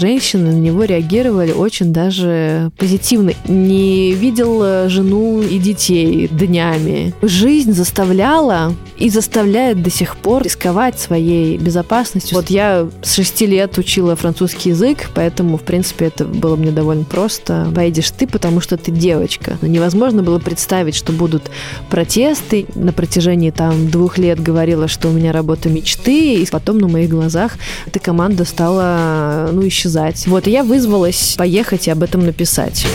женщины на него реагировали очень даже позитивно. Не видел жену и детей днями. Жизнь заставляла и заставляет до сих пор рисковать своей безопасностью. Вот я с шести лет учила французский язык, поэтому, в принципе, это было мне довольно просто. Поедешь ты, потому что ты девочка. Но невозможно было представить, что будут протесты. На протяжении там двух лет говорила, что у меня работа мечты, и потом на моих глазах эта команда стала, ну, исчезать. Вот, и я вызвалась поехать и об этом написать.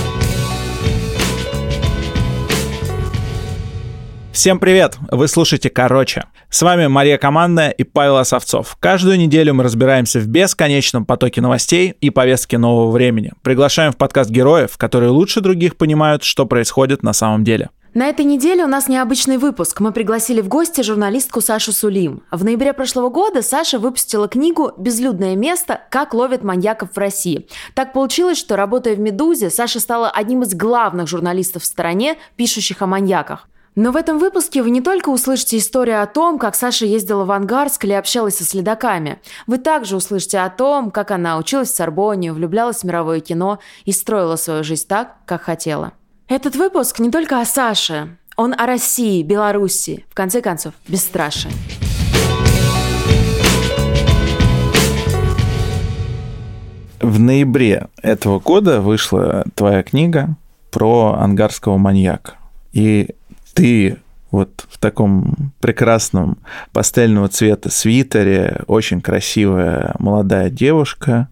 Всем привет! Вы слушаете «Короче». С вами Мария Командная и Павел Осовцов. Каждую неделю мы разбираемся в бесконечном потоке новостей и повестки нового времени. Приглашаем в подкаст героев, которые лучше других понимают, что происходит на самом деле. На этой неделе у нас необычный выпуск. Мы пригласили в гости журналистку Сашу Сулим. В ноябре прошлого года Саша выпустила книгу «Безлюдное место. Как ловят маньяков в России». Так получилось, что, работая в «Медузе», Саша стала одним из главных журналистов в стране, пишущих о маньяках. Но в этом выпуске вы не только услышите историю о том, как Саша ездила в Ангарск или общалась со следаками. Вы также услышите о том, как она училась в Сорбоне, влюблялась в мировое кино и строила свою жизнь так, как хотела. Этот выпуск не только о Саше. Он о России, Беларуси, в конце концов, бесстрашие. В ноябре этого года вышла твоя книга про ангарского маньяка. И ты вот в таком прекрасном пастельного цвета свитере, очень красивая молодая девушка,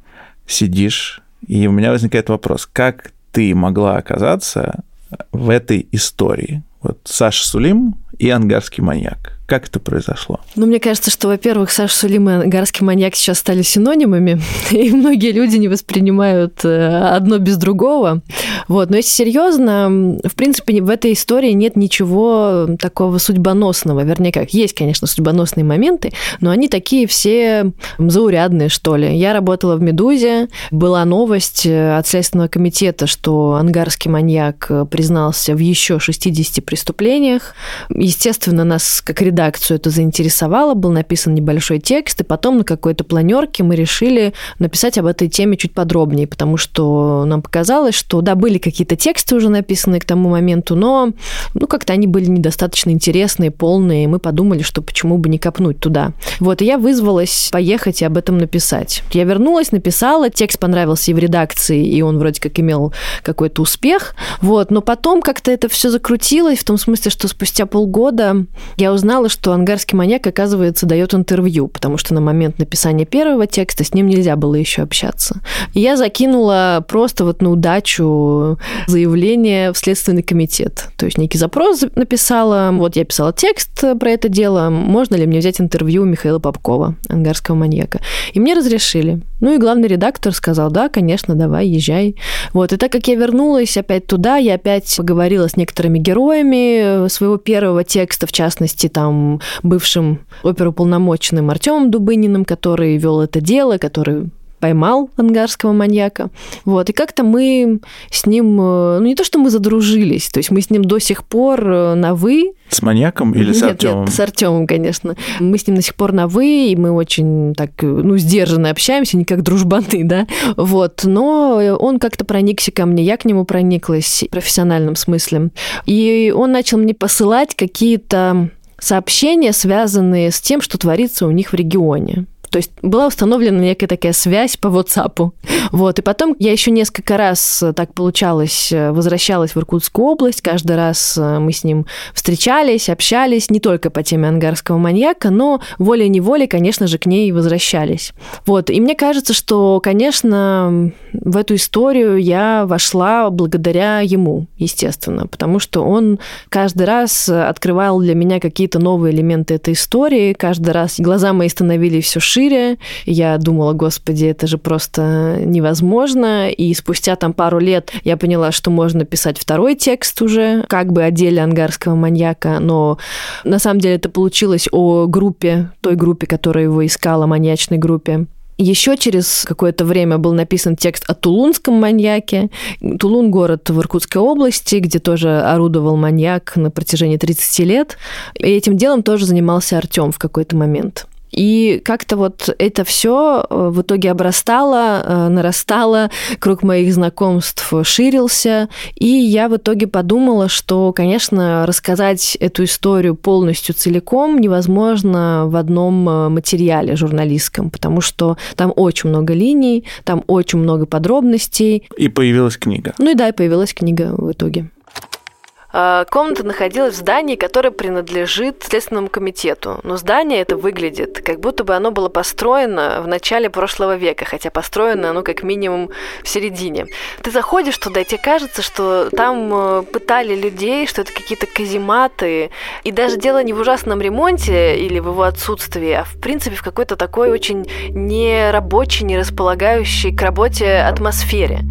сидишь, и у меня возникает вопрос, как ты могла оказаться в этой истории? Вот Саша Сулим и ангарский маньяк. Как это произошло? Ну, мне кажется, что, во-первых, Саша Сулим и ангарский маньяк сейчас стали синонимами, и многие люди не воспринимают э, одно без другого. Вот. Но если серьезно, в принципе, в этой истории нет ничего такого судьбоносного. Вернее, как, есть, конечно, судьбоносные моменты, но они такие все заурядные, что ли. Я работала в «Медузе», была новость э, от Следственного комитета, что ангарский маньяк признался в еще 60 преступлениях. Естественно, нас как редакцию это заинтересовало, был написан небольшой текст, и потом на какой-то планерке мы решили написать об этой теме чуть подробнее, потому что нам показалось, что да, были какие-то тексты уже написанные к тому моменту, но ну как-то они были недостаточно интересные, полные, и мы подумали, что почему бы не копнуть туда. Вот, и я вызвалась поехать и об этом написать. Я вернулась, написала, текст понравился и в редакции, и он вроде как имел какой-то успех, вот, но потом как-то это все закрутилось в том смысле, что спустя полгода я узнала, что ангарский маньяк, оказывается, дает интервью, потому что на момент написания первого текста с ним нельзя было еще общаться. И я закинула просто вот на удачу заявление в Следственный комитет. То есть некий запрос написала, вот я писала текст про это дело, можно ли мне взять интервью у Михаила Попкова, ангарского маньяка. И мне разрешили. Ну и главный редактор сказал, да, конечно, давай, езжай. Вот, и так как я вернулась опять туда, я опять поговорила с некоторыми героями своего первого текста, в частности, там, бывшим оперуполномоченным Артемом Дубыниным, который вел это дело, который поймал ангарского маньяка. Вот. И как-то мы с ним, э, ну не то, что мы задружились, то есть мы с ним до сих пор э, на «вы». С маньяком или нет, с Артемом? Нет, с Артемом, конечно. Мы с ним до сих пор на «вы», и мы очень так, ну, сдержанно общаемся, не как дружбаны, да, вот. Но он как-то проникся ко мне, я к нему прониклась в профессиональном смысле. И он начал мне посылать какие-то сообщения, связанные с тем, что творится у них в регионе. То есть была установлена некая такая связь по WhatsApp. Вот. И потом я еще несколько раз э, так получалось, э, возвращалась в Иркутскую область. Каждый раз э, мы с ним встречались, общались, не только по теме ангарского маньяка, но волей-неволей, конечно же, к ней возвращались. Вот. И мне кажется, что, конечно, в эту историю я вошла благодаря ему, естественно, потому что он каждый раз открывал для меня какие-то новые элементы этой истории, каждый раз глаза мои становились все шире, шире. Я думала, господи, это же просто невозможно. И спустя там пару лет я поняла, что можно писать второй текст уже, как бы о ангарского маньяка, но на самом деле это получилось о группе, той группе, которая его искала, маньячной группе. Еще через какое-то время был написан текст о тулунском маньяке. Тулун – город в Иркутской области, где тоже орудовал маньяк на протяжении 30 лет. И этим делом тоже занимался Артем в какой-то момент. И как-то вот это все э, в итоге обрастало, э, нарастало, круг моих знакомств ширился, и я в итоге подумала, что, конечно, рассказать эту историю полностью целиком невозможно в одном э, материале журналистском, потому что там очень много линий, там очень много подробностей. И появилась книга. Ну и да, и появилась книга в итоге. А, комната находилась в здании, которое принадлежит Следственному комитету. Но здание это выглядит, как будто бы оно было построено в начале прошлого века, хотя построено оно как минимум в середине. Ты заходишь туда, и тебе кажется, что там э, пытали людей, что это какие-то казематы. И даже дело не в ужасном ремонте или в его отсутствии, а в принципе в какой-то такой очень нерабочей, не располагающей к работе атмосфере.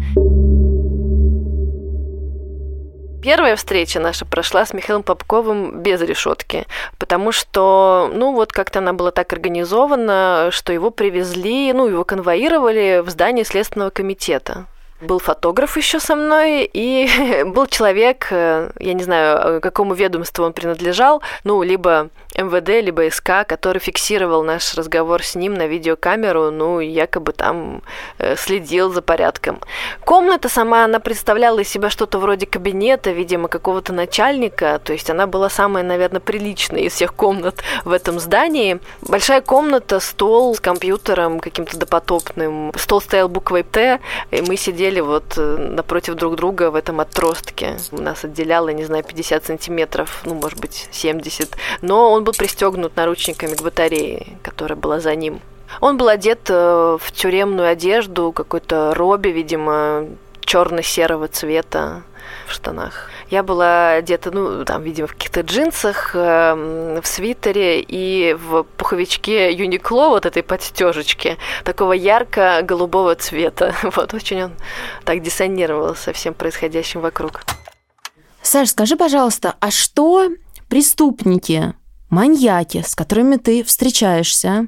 Первая встреча наша прошла с Михаилом Попковым без решетки, потому что, ну, вот как-то она была так организована, что его привезли, ну, его конвоировали в здание Следственного комитета был фотограф еще со мной, и был человек, э, я не знаю, какому ведомству он принадлежал, ну, либо МВД, либо СК, который фиксировал наш разговор с ним на видеокамеру, ну, якобы там э, следил за порядком. Комната сама, она представляла из себя что-то вроде кабинета, видимо, какого-то начальника, то есть она была самая, наверное, приличная из всех комнат в этом здании. Большая комната, стол с компьютером каким-то допотопным, стол стоял буквой Т, и мы сидели вот э, напротив друг друга в этом отростке. Нас отделяло, не знаю, 50 сантиметров, ну, может быть, 70, но он был пристегнут наручниками к батарее, которая была за ним. Он был одет э, в тюремную одежду, какой-то робби, видимо, черно-серого цвета в штанах. Я была одета, ну, там, видимо, в каких-то джинсах, э, в свитере и в пуховичке Юникло, вот этой подстежечке, такого ярко-голубого цвета. Вот, очень он так диссонировал со всем происходящим вокруг. Саш, скажи, пожалуйста, а что преступники маньяки, с которыми ты встречаешься.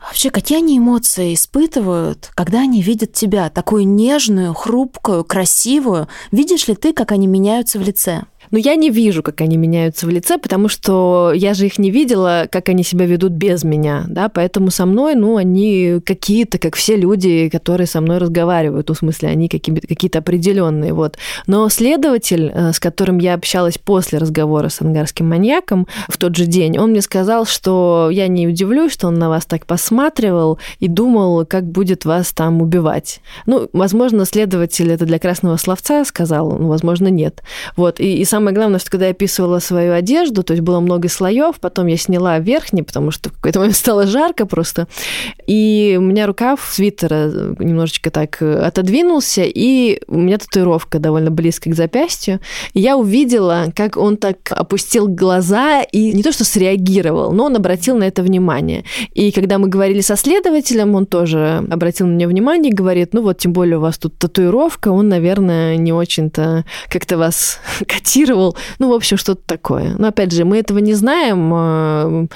Вообще, какие они эмоции испытывают, когда они видят тебя, такую нежную, хрупкую, красивую? Видишь ли ты, как они меняются в лице? Но я не вижу, как они меняются в лице, потому что я же их не видела, как они себя ведут без меня, да, поэтому со мной, ну, они какие-то, как все люди, которые со мной разговаривают, ну, в смысле, они какие-то определенные, вот. Но следователь, э, с которым я общалась после разговора с ангарским маньяком в тот же день, он мне сказал, что я не удивлюсь, что он на вас так посматривал и думал, как будет вас там убивать. Ну, возможно, следователь это для красного словца сказал, ну, возможно, нет. Вот, и, и сам самое главное, что когда я описывала свою одежду, то есть было много слоев, потом я сняла верхний, потому что в какой-то момент стало жарко просто, и у меня рукав свитера немножечко так э, отодвинулся, и у меня татуировка довольно близко к запястью, и я увидела, как он так опустил глаза и не то что среагировал, но он обратил на это внимание. И когда мы говорили со следователем, он тоже обратил на меня внимание и говорит, ну вот, тем более у вас тут татуировка, он, наверное, не очень-то как-то вас котирует цитировал. Ну, в общем, что-то такое. Но, опять же, мы этого не знаем. А,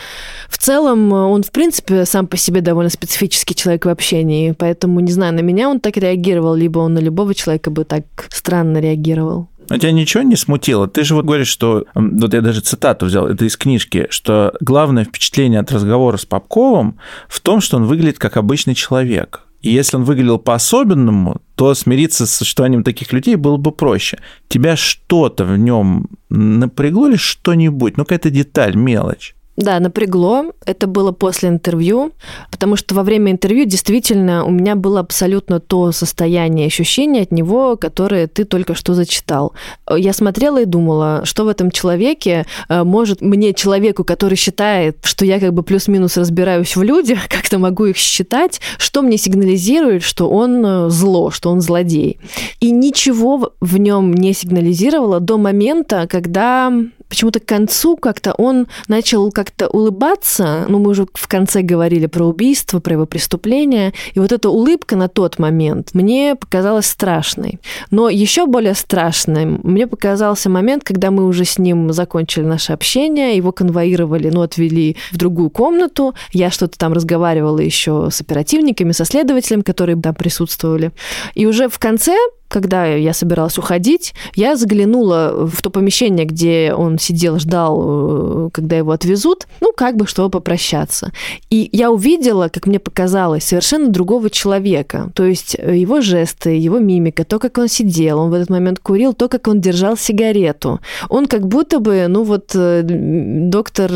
в целом, он, в принципе, сам по себе довольно специфический человек в общении, поэтому, не знаю, на меня он так реагировал, либо он на любого человека бы так странно реагировал. А тебя ничего не смутило? Ты же вот говоришь, что... Вот я даже цитату взял, это из книжки, что главное впечатление от разговора с Попковым в том, что он выглядит как обычный человек. И если он выглядел по-особенному, то смириться с существованием таких людей было бы проще. Тебя что-то в нем напрягло ли что-нибудь? Ну, какая-то деталь, мелочь? Да, напрягло. Это было после интервью, потому что во время интервью действительно у меня было абсолютно то состояние, ощущение от него, которое ты только что зачитал. Я смотрела и думала, что в этом человеке э, может мне, человеку, который считает, что я как бы плюс-минус разбираюсь в людях, как-то могу их считать, что мне сигнализирует, что он э, зло, что он злодей. И ничего в нем не сигнализировало до момента, когда почему-то к концу как-то он начал как-то улыбаться. Ну, мы уже в конце говорили про убийство, про его преступление. И вот эта улыбка на тот момент мне показалась страшной. Но еще более страшным мне показался момент, когда мы уже с ним закончили наше общение, его конвоировали, ну, отвели в другую комнату. Я что-то там разговаривала еще с оперативниками, со следователем, которые там присутствовали. И уже в конце когда я собиралась уходить, я заглянула в то помещение, где он сидел, ждал, э, когда его отвезут, ну, как бы, чтобы попрощаться. И я увидела, как мне показалось, совершенно другого человека. То есть э, его жесты, его мимика, то, как он сидел, он в этот момент курил, то, как он держал сигарету. Он как будто бы, ну, вот э, доктор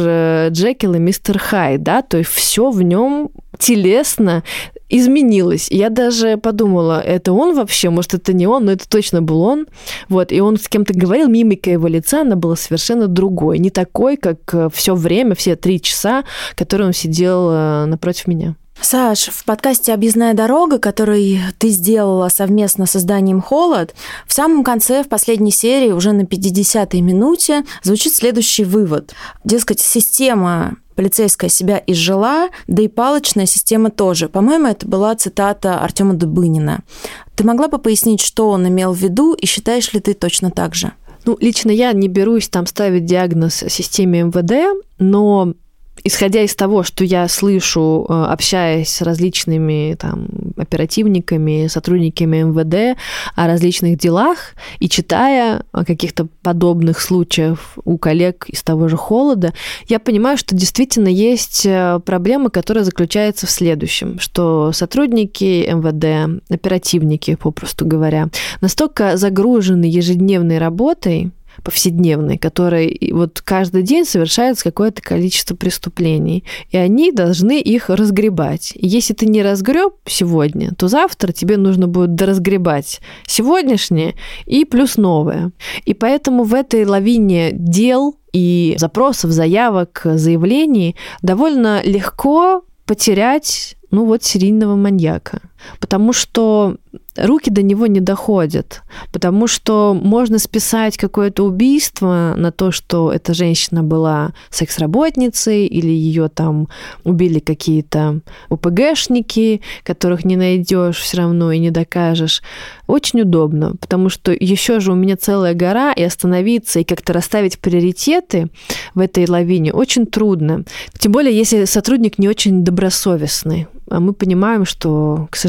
Джекил и мистер Хай, да, то есть все в нем телесно изменилось. Я даже подумала, это он вообще, может, это не он, но это точно был он. Вот, и он с кем-то говорил, мимика его лица, она была совершенно другой, не такой, как э, все время, все три часа, которые он сидел э, напротив меня. Саш, в подкасте «Объездная дорога», который ты сделала совместно с изданием «Холод», в самом конце, в последней серии, уже на 50-й минуте, звучит следующий вывод. Дескать, система полицейская себя изжила, да и палочная система тоже. По-моему, это была цитата Артема Дубынина. Ты могла бы пояснить, что он имел в виду, и считаешь ли ты точно так же? Ну, лично я не берусь там ставить диагноз системе МВД, но исходя из того, что я слышу, э, общаясь с различными там, оперативниками, сотрудниками МВД о различных делах и читая о каких-то подобных случаях у коллег из того же холода, я понимаю, что действительно есть э, проблема, которая заключается в следующем, что сотрудники МВД, оперативники, попросту говоря, настолько загружены ежедневной работой, повседневной, которой вот каждый день совершается какое-то количество преступлений, и они должны их разгребать. Если ты не разгреб сегодня, то завтра тебе нужно будет доразгребать сегодняшнее и плюс новое. И поэтому в этой лавине дел и запросов, заявок, заявлений довольно легко потерять ну вот серийного маньяка. Потому что руки до него не доходят, потому что можно списать какое-то убийство на то, что эта женщина была секс-работницей или ее там убили какие-то УПГшники, которых не найдешь все равно и не докажешь. Очень удобно, потому что еще же у меня целая гора, и остановиться, и как-то расставить приоритеты в этой лавине очень трудно. Тем более, если сотрудник не очень добросовестный. А мы понимаем, что, к сожалению,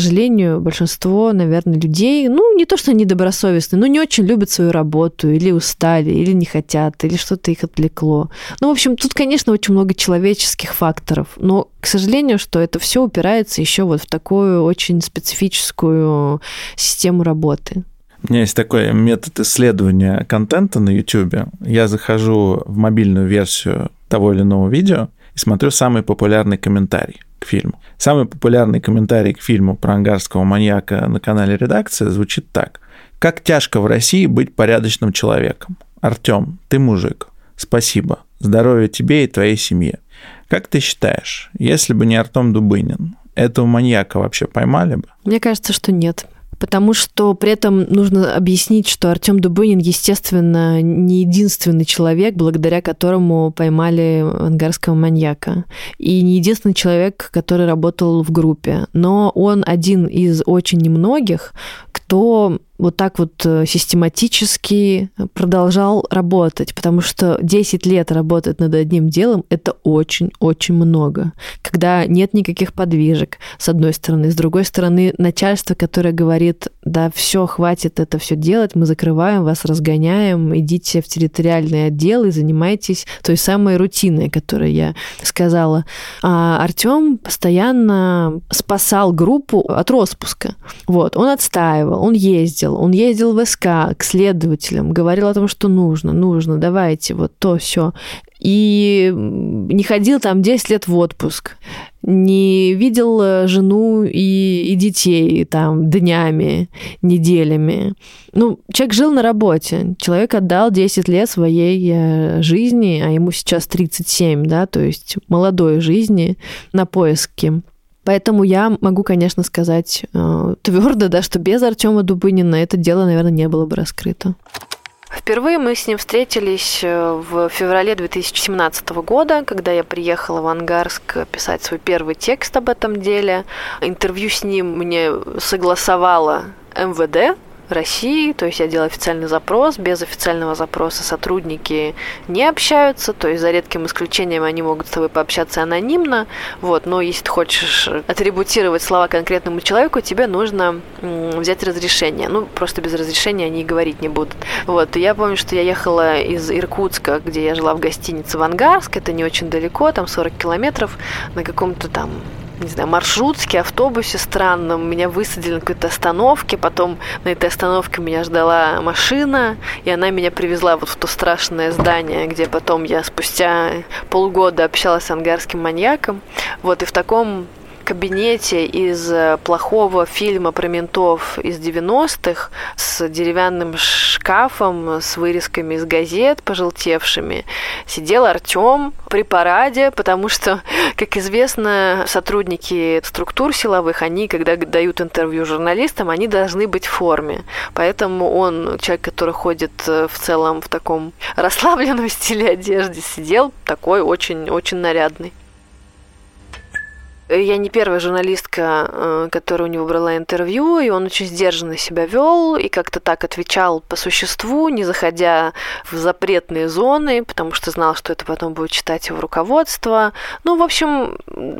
большинство, наверное, людей, ну, не то, что недобросовестные, но не очень любят свою работу, или устали, или не хотят, или что-то их отвлекло. Ну, в общем, тут, конечно, очень много человеческих факторов, но, к сожалению, что это все упирается еще вот в такую очень специфическую систему работы. У меня есть такой метод исследования контента на YouTube. Я захожу в мобильную версию того или иного видео и смотрю самый популярный комментарий к фильму. Самый популярный комментарий к фильму про ангарского маньяка на канале «Редакция» звучит так. «Как тяжко в России быть порядочным человеком. Артём, ты мужик. Спасибо. Здоровья тебе и твоей семье. Как ты считаешь, если бы не Артем Дубынин, этого маньяка вообще поймали бы? Мне кажется, что нет потому что при этом нужно объяснить, что Артем Дубынин, естественно, не единственный человек, благодаря которому поймали ангарского маньяка, и не единственный человек, который работал в группе, но он один из очень немногих, кто вот так вот э, систематически продолжал работать, потому что 10 лет работать над одним делом – это очень-очень много. Когда нет никаких подвижек, с одной стороны. С другой стороны, начальство, которое говорит, да, все, хватит это все делать, мы закрываем вас, разгоняем, идите в территориальный отдел и занимайтесь той самой рутиной, которую я сказала. А Артем постоянно спасал группу от распуска. Вот, он отстаивал, он ездил, ездил. Он ездил в СК к следователям, говорил о том, что нужно, нужно, давайте, вот то, все. И не ходил там 10 лет в отпуск, не видел э, жену и, и детей там днями, неделями. Ну, человек жил на работе, человек отдал 10 лет своей э, жизни, а ему сейчас 37, да, то есть молодой жизни на поиске Поэтому я могу, конечно, сказать э, твердо, да, что без Артема Дубынина это дело, наверное, не было бы раскрыто. Впервые мы с ним встретились э, в феврале 2017 года, когда я приехала в Ангарск писать свой первый текст об этом деле. Интервью с ним мне согласовала МВД, России, то есть я делаю официальный запрос, без официального запроса сотрудники не общаются, то есть за редким исключением они могут с тобой пообщаться анонимно, вот, но если ты хочешь атрибутировать слова конкретному человеку, тебе нужно взять разрешение, ну, просто без разрешения они и говорить не будут. Вот, я помню, что я ехала из Иркутска, где я жила в гостинице в Ангарск, это не очень далеко, там 40 километров, на каком-то там не знаю, маршрутке, автобусе странном. Меня высадили на какой-то остановке, потом на этой остановке меня ждала машина, и она меня привезла вот в то страшное здание, где потом я спустя полгода общалась с ангарским маньяком. Вот, и в таком кабинете из э, плохого фильма про ментов из 90-х с деревянным шкафом, с вырезками из газет пожелтевшими, сидел Артем при параде, потому что, как известно, сотрудники структур силовых, они, когда дают интервью журналистам, они должны быть в форме. Поэтому он, человек, который ходит э, в целом в таком расслабленном стиле одежды, сидел такой очень-очень нарядный. Я не первая журналистка, э, которая у него брала интервью, и он очень сдержанно себя вел и как-то так отвечал по существу, не заходя в запретные зоны, потому что знал, что это потом будет читать его руководство. Ну, в общем,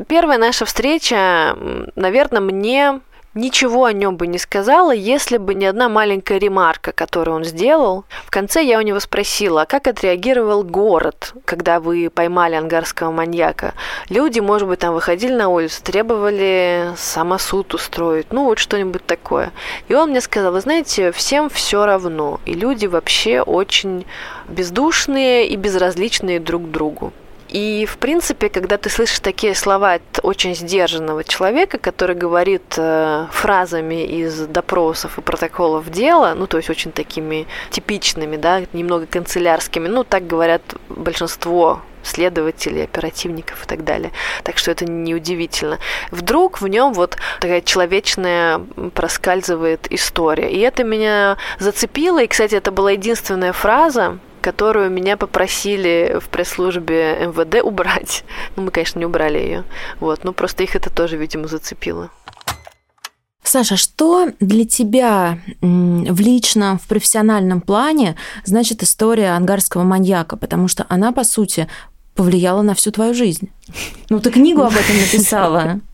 первая наша встреча, наверное, мне ничего о нем бы не сказала, если бы не одна маленькая ремарка, которую он сделал. В конце я у него спросила, а как отреагировал город, когда вы поймали ангарского маньяка? Люди, может быть, там выходили на улицу, требовали самосуд устроить, ну вот что-нибудь такое. И он мне сказал, вы знаете, всем все равно, и люди вообще очень бездушные и безразличные друг к другу. И, в принципе, когда ты слышишь такие слова от очень сдержанного человека, который говорит э, фразами из допросов и протоколов дела, ну, то есть очень такими типичными, да, немного канцелярскими, ну, так говорят большинство следователей, оперативников и так далее. Так что это неудивительно. Вдруг в нем вот такая человечная проскальзывает история. И это меня зацепило. И, кстати, это была единственная фраза, которую меня попросили в пресс-службе МВД убрать. Ну, мы, конечно, не убрали ее. Вот, но просто их это тоже, видимо, зацепило. Саша, что для тебя в личном, в профессиональном плане значит история ангарского маньяка? Потому что она, по сути, повлияла на всю твою жизнь. Ну, ты книгу об этом написала.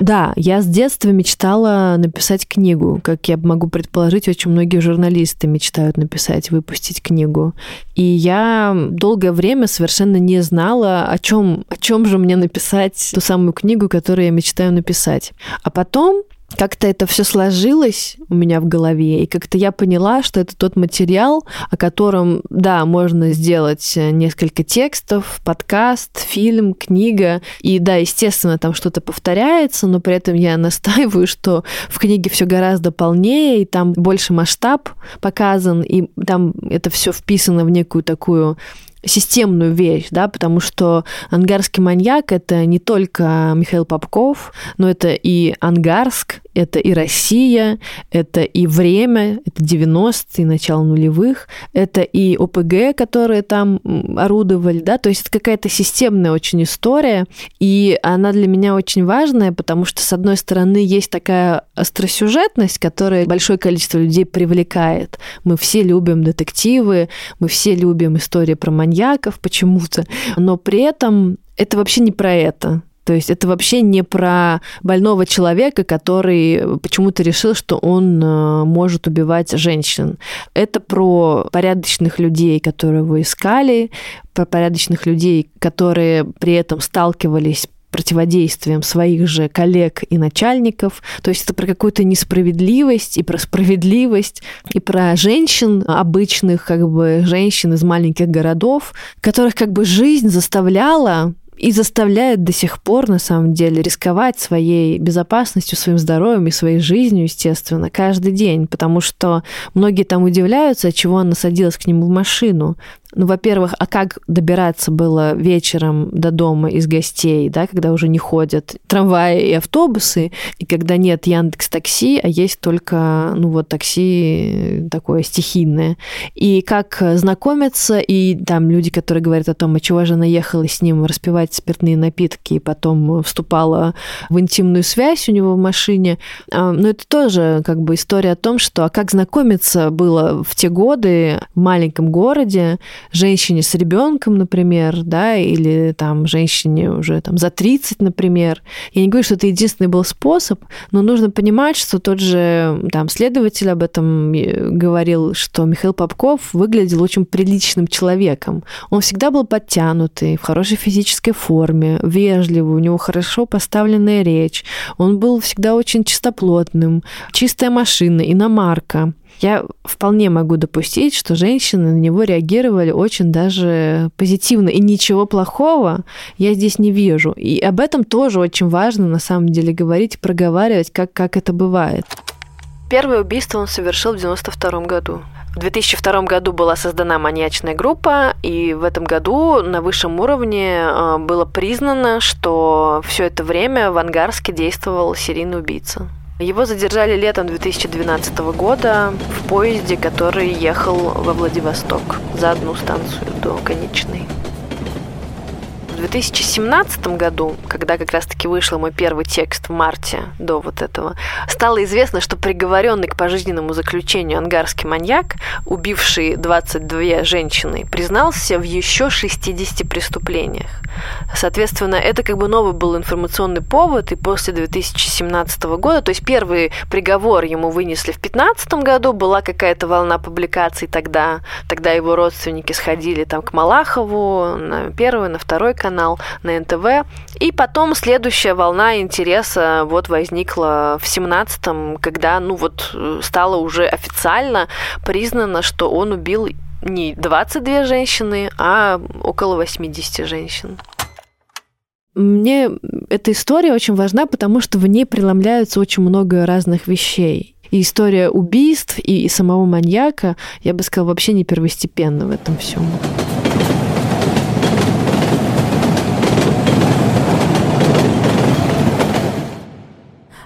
Да, я с детства мечтала написать книгу. Как я могу предположить, очень многие журналисты мечтают написать, выпустить книгу. И я долгое время совершенно не знала, о чем, о чем же мне написать ту самую книгу, которую я мечтаю написать. А потом как-то это все сложилось у меня в голове, и как-то я поняла, что это тот материал, о котором, да, можно сделать э, несколько текстов, подкаст, фильм, книга, и да, естественно, там что-то повторяется, но при этом я настаиваю, что в книге все гораздо полнее, и там больше масштаб показан, и там это все вписано в некую такую системную вещь, да, потому что ангарский маньяк это не только Михаил Попков, но это и Ангарск, это и Россия, это и время, это 90-е, начало нулевых, это и ОПГ, которые там орудовали, да, то есть это какая-то системная очень история, и она для меня очень важная, потому что, с одной стороны, есть такая остросюжетность, которая большое количество людей привлекает. Мы все любим детективы, мы все любим истории про маньяков почему-то, но при этом это вообще не про это. То есть это вообще не про больного человека, который почему-то решил, что он э, может убивать женщин. Это про порядочных людей, которые его искали, про порядочных людей, которые при этом сталкивались противодействием своих же коллег и начальников. То есть это про какую-то несправедливость и про справедливость, и про женщин обычных, как бы женщин из маленьких городов, которых как бы жизнь заставляла и заставляет до сих пор, на самом деле, рисковать своей безопасностью, своим здоровьем и своей жизнью, естественно, каждый день, потому что многие там удивляются, от чего она садилась к нему в машину. Ну, во-первых, а как добираться было вечером до дома из гостей, да, когда уже не ходят трамваи и автобусы, и когда нет Яндекс Такси, а есть только, ну вот, такси такое стихийное. И как знакомиться, и там люди, которые говорят о том, а чего же она ехала с ним распивать спиртные напитки, и потом вступала в интимную связь у него в машине. А, Но ну, это тоже как бы история о том, что а как знакомиться было в те годы в маленьком городе, женщине с ребенком, например, да, или там женщине уже там за 30, например. Я не говорю, что это единственный был способ, но нужно понимать, что тот же там следователь об этом э, говорил, что Михаил Попков выглядел очень приличным человеком. Он всегда был подтянутый, в хорошей физической форме, вежливый, у него хорошо поставленная речь. Он был всегда очень чистоплотным, чистая машина, иномарка я вполне могу допустить, что женщины на него реагировали очень даже позитивно. И ничего плохого я здесь не вижу. И об этом тоже очень важно на самом деле говорить, проговаривать, как, как это бывает. Первое убийство он совершил в 92 году. В 2002 году была создана маньячная группа, и в этом году на высшем уровне э, было признано, что все это время в Ангарске действовал серийный убийца. Его задержали летом 2012 года в поезде, который ехал во Владивосток за одну станцию до конечной. В 2017 году, когда как раз-таки вышел мой первый текст в марте до вот этого, стало известно, что приговоренный к пожизненному заключению ангарский маньяк, убивший 22 женщины, признался в еще 60 преступлениях. Соответственно, это как бы новый был информационный повод, и после 2017 года, то есть первый приговор ему вынесли в 2015 году, была какая-то волна публикаций тогда, тогда его родственники сходили там к Малахову на первый, на второй канал на НТВ. И потом следующая волна интереса вот возникла в 17-м, когда, ну вот, стало уже официально признано, что он убил не 22 женщины, а около 80 женщин. Мне эта история очень важна, потому что в ней преломляются очень много разных вещей. И история убийств, и самого маньяка, я бы сказала, вообще не первостепенна в этом всем.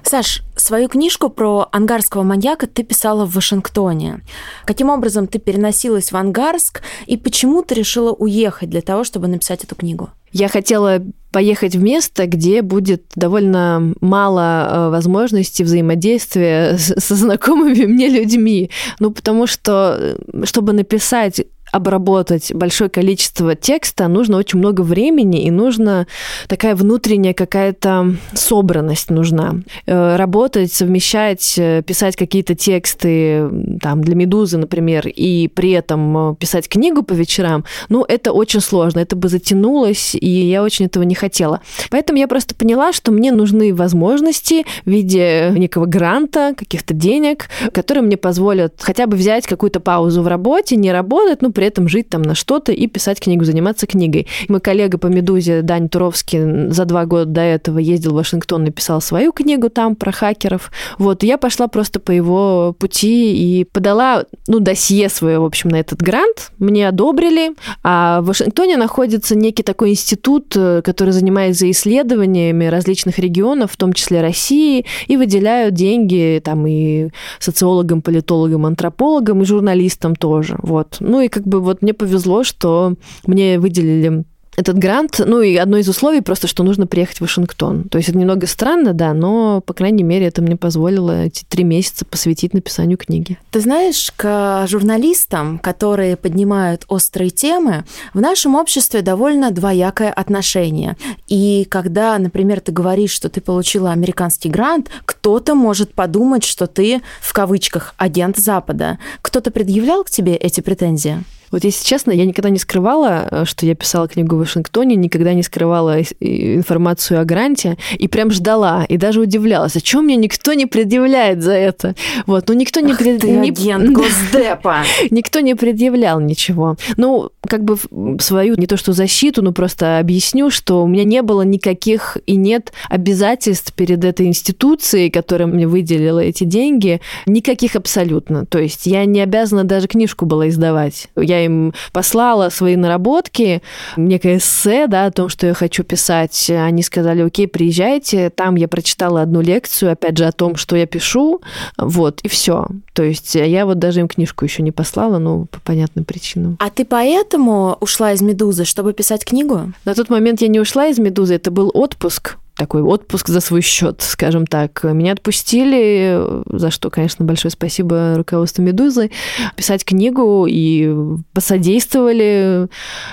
Саш, свою книжку про ангарского маньяка ты писала в Вашингтоне. Каким образом ты переносилась в Ангарск и почему ты решила уехать для того, чтобы написать эту книгу? Я хотела поехать в место, где будет довольно мало э, возможностей взаимодействия со знакомыми мне людьми. Ну, потому что, э, чтобы написать обработать большое количество текста, нужно очень много времени, и нужна такая внутренняя какая-то собранность нужна. Э, работать, совмещать, э, писать какие-то тексты там, для «Медузы», например, и при этом э, писать книгу по вечерам, ну, это очень сложно, это бы затянулось, и я очень этого не хотела. Поэтому я просто поняла, что мне нужны возможности в виде некого гранта, каких-то денег, которые мне позволят хотя бы взять какую-то паузу в работе, не работать, ну, при этом жить там на что-то и писать книгу, заниматься книгой. Мой коллега по «Медузе» Дань Туровский за два года до этого ездил в Вашингтон и писал свою книгу там про хакеров. Вот, я пошла просто по его пути и подала, ну, досье свое, в общем, на этот грант. Мне одобрили. А в Вашингтоне находится некий такой институт, э, который занимается исследованиями различных регионов, в том числе России, и выделяют деньги там и социологам, политологам, антропологам, и журналистам тоже. Вот. Ну и как бы вот мне повезло, что мне выделили этот грант, ну и одно из условий просто, что нужно приехать в Вашингтон. То есть это немного странно, да, но, по крайней мере, это мне позволило эти три месяца посвятить написанию книги. Ты знаешь, к журналистам, которые поднимают острые темы, в нашем обществе довольно двоякое отношение. И когда, например, ты говоришь, что ты получила американский грант, кто-то может подумать, что ты, в кавычках, агент Запада. Кто-то предъявлял к тебе эти претензии? Вот если честно, я никогда не скрывала, э, что я писала книгу в Вашингтоне, никогда не скрывала информацию о гранте, и прям ждала, и даже удивлялась, а чем мне никто не предъявляет за это? Вот, ну никто не... Агент Госдепа! Никто не предъявлял ничего. Ну, как бы свою, не то что защиту, но просто объясню, что у меня не было никаких и нет обязательств перед этой институцией, которая мне выделила эти деньги, никаких абсолютно. То есть я не обязана даже книжку была издавать. Я я им послала свои наработки, некое эссе, да, о том, что я хочу писать. Они сказали, окей, приезжайте. Там я прочитала одну лекцию, опять же, о том, что я пишу. Вот, и все. То есть я вот даже им книжку еще не послала, ну, по понятным причинам. А ты поэтому ушла из «Медузы», чтобы писать книгу? На тот момент я не ушла из «Медузы», это был отпуск такой отпуск за свой счет, скажем так. Меня отпустили, за что, конечно, большое спасибо руководству «Медузы», писать книгу и посодействовали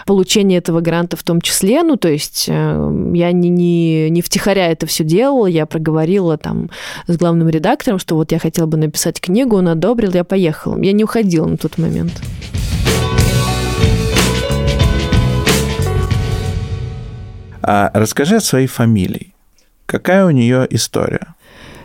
получению этого гранта в том числе. Ну, то есть э, я не, не, не втихаря это все делала, я проговорила там с главным редактором, что вот я хотела бы написать книгу, он одобрил, я поехала. Я не уходила на тот момент. А расскажи о своей фамилии. Какая у нее история?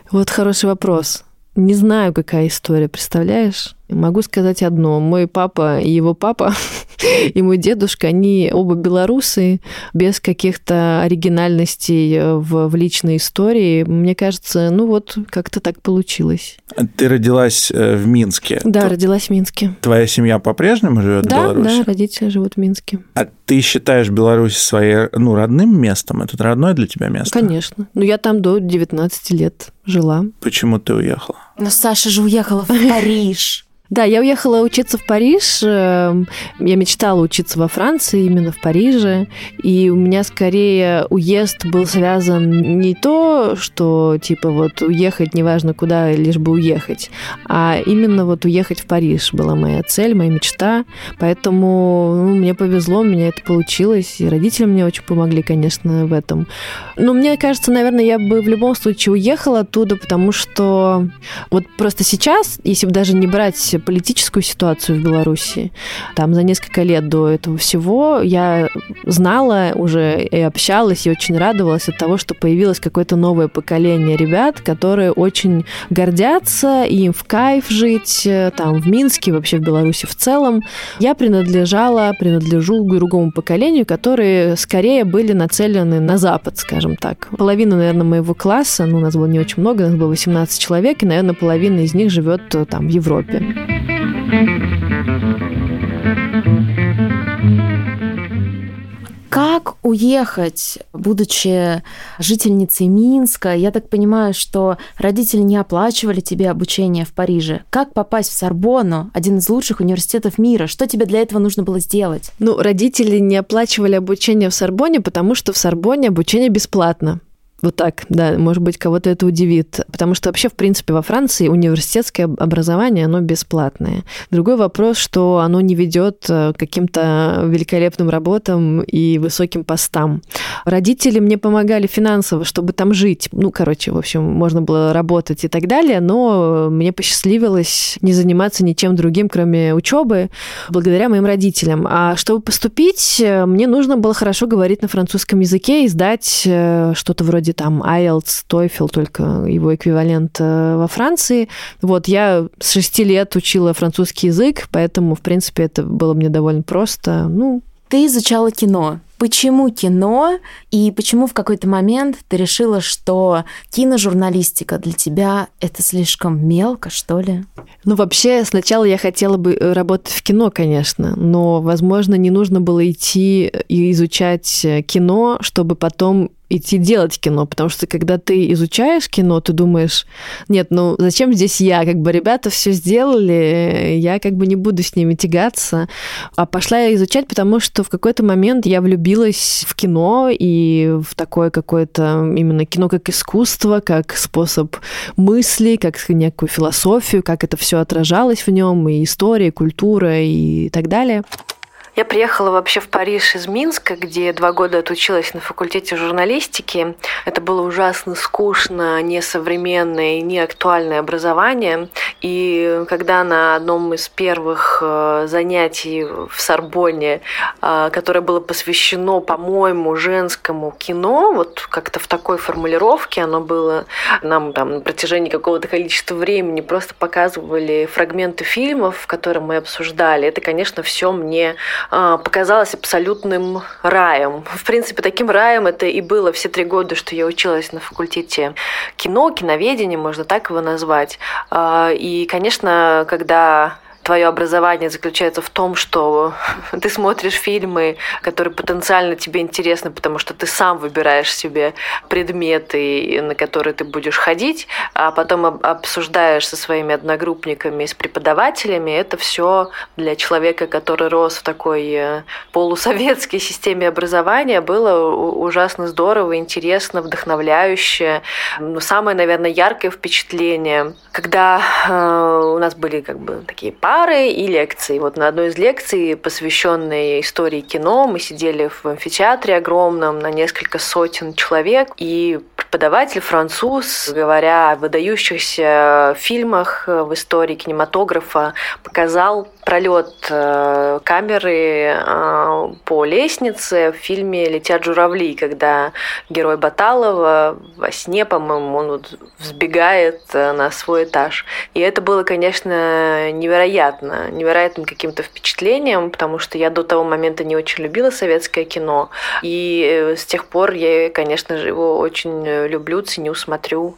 Вот хороший вопрос. Не знаю, какая история, представляешь? Могу сказать одно. Мой папа и его папа и мой дедушка, они оба белорусы, без каких-то оригинальностей в, в личной истории. Мне кажется, ну вот как-то так получилось. Ты родилась э, в Минске? Да, То... родилась в Минске. Твоя семья по-прежнему живет да, в Беларуси? Да, родители живут в Минске. А ты считаешь Беларусь своей, ну, родным местом? Это родное для тебя место? Конечно. Ну, я там до 19 лет жила. Почему ты уехала? Но Саша же уехала в Париж. Да, я уехала учиться в Париж. Эм, я мечтала учиться во Франции, именно в Париже. И у меня скорее уезд был связан не то, что типа вот уехать неважно куда, лишь бы уехать, а именно вот уехать в Париж была моя цель, моя мечта. Поэтому ну, мне повезло, у меня это получилось. И родители мне очень помогли, конечно, в этом. Но мне кажется, наверное, я бы в любом случае уехала оттуда, потому что вот просто сейчас, если бы даже не брать политическую ситуацию в Беларуси. Там за несколько лет до этого всего я знала уже и общалась, и очень радовалась от того, что появилось какое-то новое поколение ребят, которые очень гордятся, и им в кайф жить э, там в Минске, вообще в Беларуси в целом. Я принадлежала, принадлежу к другому поколению, которые скорее были нацелены на Запад, скажем так. Половина, наверное, моего класса, ну, у нас было не очень много, у нас было 18 человек, и, наверное, половина из них живет э, там в Европе. Как уехать, будучи жительницей Минска? Я так понимаю, что родители не оплачивали тебе обучение в Париже. Как попасть в Сорбонну, один из лучших университетов мира? Что тебе для этого нужно было сделать? Ну, родители не оплачивали обучение в Сорбоне, потому что в Сорбоне обучение бесплатно. Вот так, да, может быть, кого-то это удивит. Потому что вообще, в принципе, во Франции университетское образование, оно бесплатное. Другой вопрос, что оно не ведет э, к каким-то великолепным работам и высоким постам. Родители мне помогали финансово, чтобы там жить. Ну, короче, в общем, можно было работать и так далее, но мне посчастливилось не заниматься ничем другим, кроме учебы, благодаря моим родителям. А чтобы поступить, э, мне нужно было хорошо говорить на французском языке и сдать э, что-то вроде вроде там IELTS, TOEFL, только его эквивалент э, во Франции. Вот, я с шести лет учила французский язык, поэтому, в принципе, это было мне довольно просто. Ну, ты изучала кино. Почему кино и почему в какой-то момент ты решила, что киножурналистика для тебя это слишком мелко, что ли? Ну, вообще, сначала я хотела бы э, работать в кино, конечно, но, возможно, не нужно было идти и изучать э, кино, чтобы потом идти делать кино, потому что когда ты изучаешь кино, ты думаешь, нет, ну зачем здесь я? Как бы ребята все сделали, я как бы не буду с ними тягаться. А пошла я изучать, потому что в какой-то момент я влюбилась в кино и в такое какое-то именно кино как искусство, как способ мысли, как некую философию, как это все отражалось в нем, и история, и культура и так далее. Я приехала вообще в Париж из Минска, где два года отучилась на факультете журналистики. Это было ужасно скучно, несовременное и неактуальное образование. И когда на одном из первых э, занятий в Сорбонне, э, которое было посвящено, по-моему, женскому кино, вот как-то в такой формулировке оно было, нам там на протяжении какого-то количества времени просто показывали фрагменты фильмов, которые мы обсуждали. Это, конечно, все мне показалось абсолютным раем. В принципе, таким раем это и было все три года, что я училась на факультете кино, киноведения, можно так его назвать. А, и, конечно, когда твое образование заключается в том, что ты смотришь фильмы, которые потенциально тебе интересны, потому что ты сам выбираешь себе предметы, на которые ты будешь ходить, а потом обсуждаешь со своими одногруппниками, с преподавателями. Это все для человека, который рос в такой э, полусоветской системе образования, было ужасно здорово, интересно, вдохновляюще. Но самое, наверное, яркое впечатление, когда э, у нас были как бы такие пары и лекции. Вот на одной из лекций, посвященной истории кино, мы сидели в амфитеатре огромном на несколько сотен человек, и преподаватель француз, говоря о выдающихся фильмах в истории кинематографа, показал пролет э, камеры э, по лестнице в фильме «Летят журавли», когда герой Баталова во сне, по-моему, он вот взбегает э, на свой этаж. И это было, конечно, невероятно, невероятным каким-то впечатлением, потому что я до того момента не очень любила советское кино. И с тех пор я, конечно же, его очень люблю, ценю, смотрю.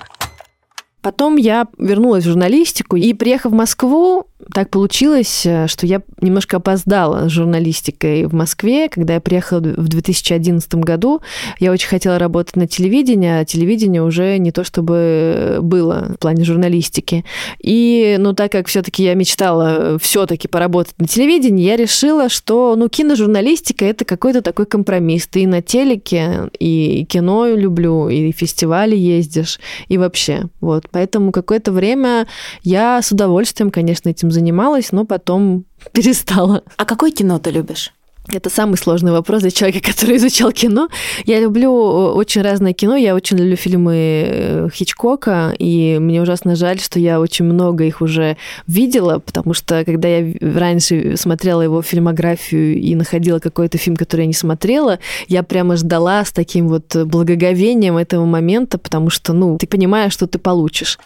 Потом я вернулась в журналистику и, приехав в Москву, так получилось, э, что я немножко опоздала с журналистикой в Москве. Когда я приехала в 2011 году, я очень хотела работать на телевидении, а телевидение уже не то чтобы было в плане журналистики. И, ну, так как все-таки я мечтала все-таки поработать на телевидении, я решила, что, ну, киножурналистика это какой-то такой компромисс. Ты и на телеке, и кино люблю, и фестивали ездишь, и вообще. Вот. Поэтому какое-то время я с удовольствием, конечно, этим занималась, но потом перестала. А какое кино ты любишь? Это самый сложный вопрос для человека, который изучал кино. Я люблю э, очень разное кино. Я очень люблю фильмы э, Хичкока, и мне ужасно жаль, что я очень много их уже видела, потому что когда я раньше смотрела его фильмографию и находила какой-то фильм, который я не смотрела, я прямо ждала с таким вот благоговением этого момента, потому что, ну, ты понимаешь, что ты получишь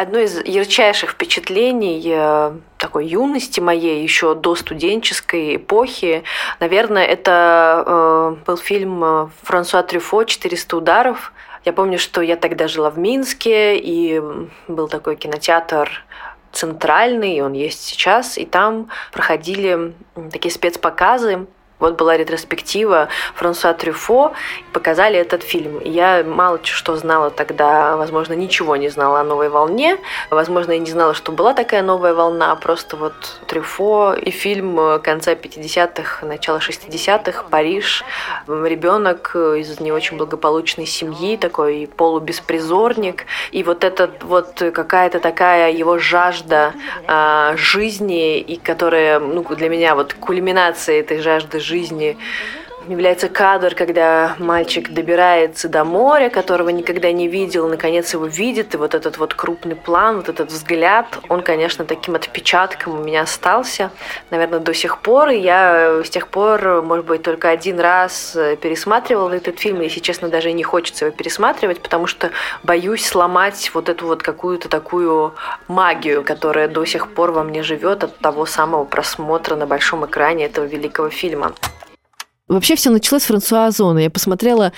одно из ярчайших впечатлений э, такой юности моей, еще до студенческой эпохи, наверное, это э, был фильм э, Франсуа Трюфо «400 ударов». Я помню, что я тогда жила в Минске, и был такой кинотеатр центральный, он есть сейчас, и там проходили такие спецпоказы вот была ретроспектива Франсуа Трюфо, показали этот фильм. Я мало что знала тогда, возможно, ничего не знала о новой волне. Возможно, я не знала, что была такая новая волна, просто вот Трюфо и фильм конца 50-х, начала 60-х, Париж, ребенок из не очень благополучной семьи, такой полубеспризорник. И вот это вот какая-то такая его жажда а, жизни, и которая ну, для меня вот кульминация этой жажды жизни жизни является кадр, когда мальчик добирается до моря, которого никогда не видел, наконец его видит, и вот этот вот крупный план, вот этот взгляд, он, конечно, таким отпечатком у меня остался, наверное, до сих пор, и я с тех пор, может быть, только один раз пересматривала этот фильм, и, если честно, даже не хочется его пересматривать, потому что боюсь сломать вот эту вот какую-то такую магию, которая до сих пор во мне живет от того самого просмотра на большом экране этого великого фильма. Вообще все началось с Франсуа Озона. Я посмотрела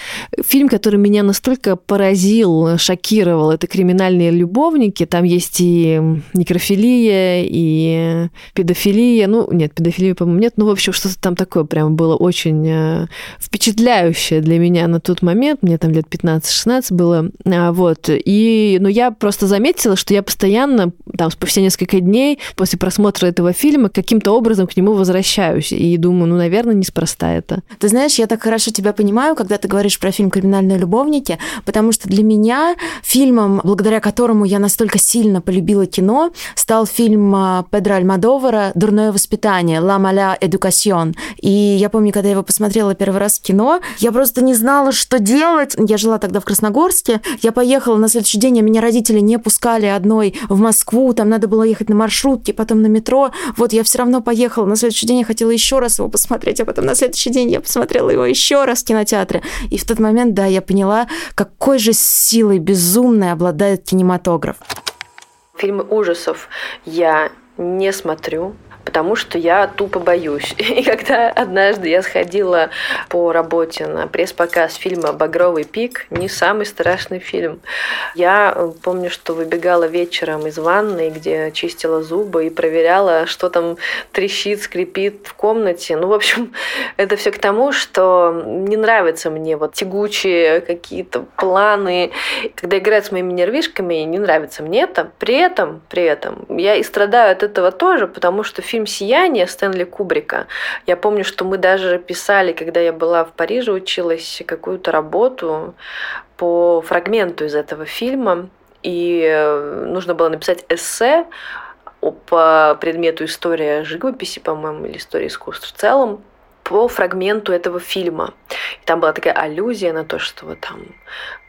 фильм, который меня настолько поразил, шокировал. Это «Криминальные любовники». Там есть и некрофилия, и педофилия. Ну, нет, педофилии, по-моему, нет. Ну, в общем, что-то там такое прям было очень э, впечатляющее для меня на тот момент. Мне там лет 15-16 было. А, вот. И, ну, я просто заметила, что я постоянно, там, спустя несколько дней после просмотра этого фильма каким-то образом к нему возвращаюсь. И думаю, ну, наверное, неспроста это. Ты знаешь, я так хорошо тебя понимаю, когда ты говоришь про фильм «Криминальные любовники», потому что для меня фильмом, благодаря которому я настолько сильно полюбила кино, стал фильм а, Педро Альмадовара «Дурное воспитание» «La mala educación». И я помню, когда я его посмотрела первый раз в кино, я просто не знала, что делать. Я жила тогда в Красногорске, я поехала на следующий день, а меня родители не пускали одной в Москву, там надо было ехать на маршрутке, потом на метро. Вот я все равно поехала. На следующий день я хотела еще раз его посмотреть, а потом на следующий день я посмотрела его еще раз в кинотеатре. И в тот момент, да, я поняла, какой же силой безумной обладает кинематограф. Фильмы ужасов я не смотрю потому что я тупо боюсь. И когда однажды я сходила по работе на пресс-показ фильма «Багровый пик», не самый страшный фильм, я помню, что выбегала вечером из ванной, где чистила зубы и проверяла, что там трещит, скрипит в комнате. Ну, в общем, это все к тому, что не нравятся мне вот тягучие какие-то планы. Когда играют с моими нервишками, не нравится мне это. При этом, при этом, я и страдаю от этого тоже, потому что фильм «Сияние» Стэнли Кубрика, я помню, что мы даже писали, когда я была в Париже, училась какую-то работу по фрагменту из этого фильма, и э, нужно было написать эссе по предмету история живописи, по-моему, или история искусств в целом, по фрагменту этого фильма. И там была такая аллюзия на то, что вот там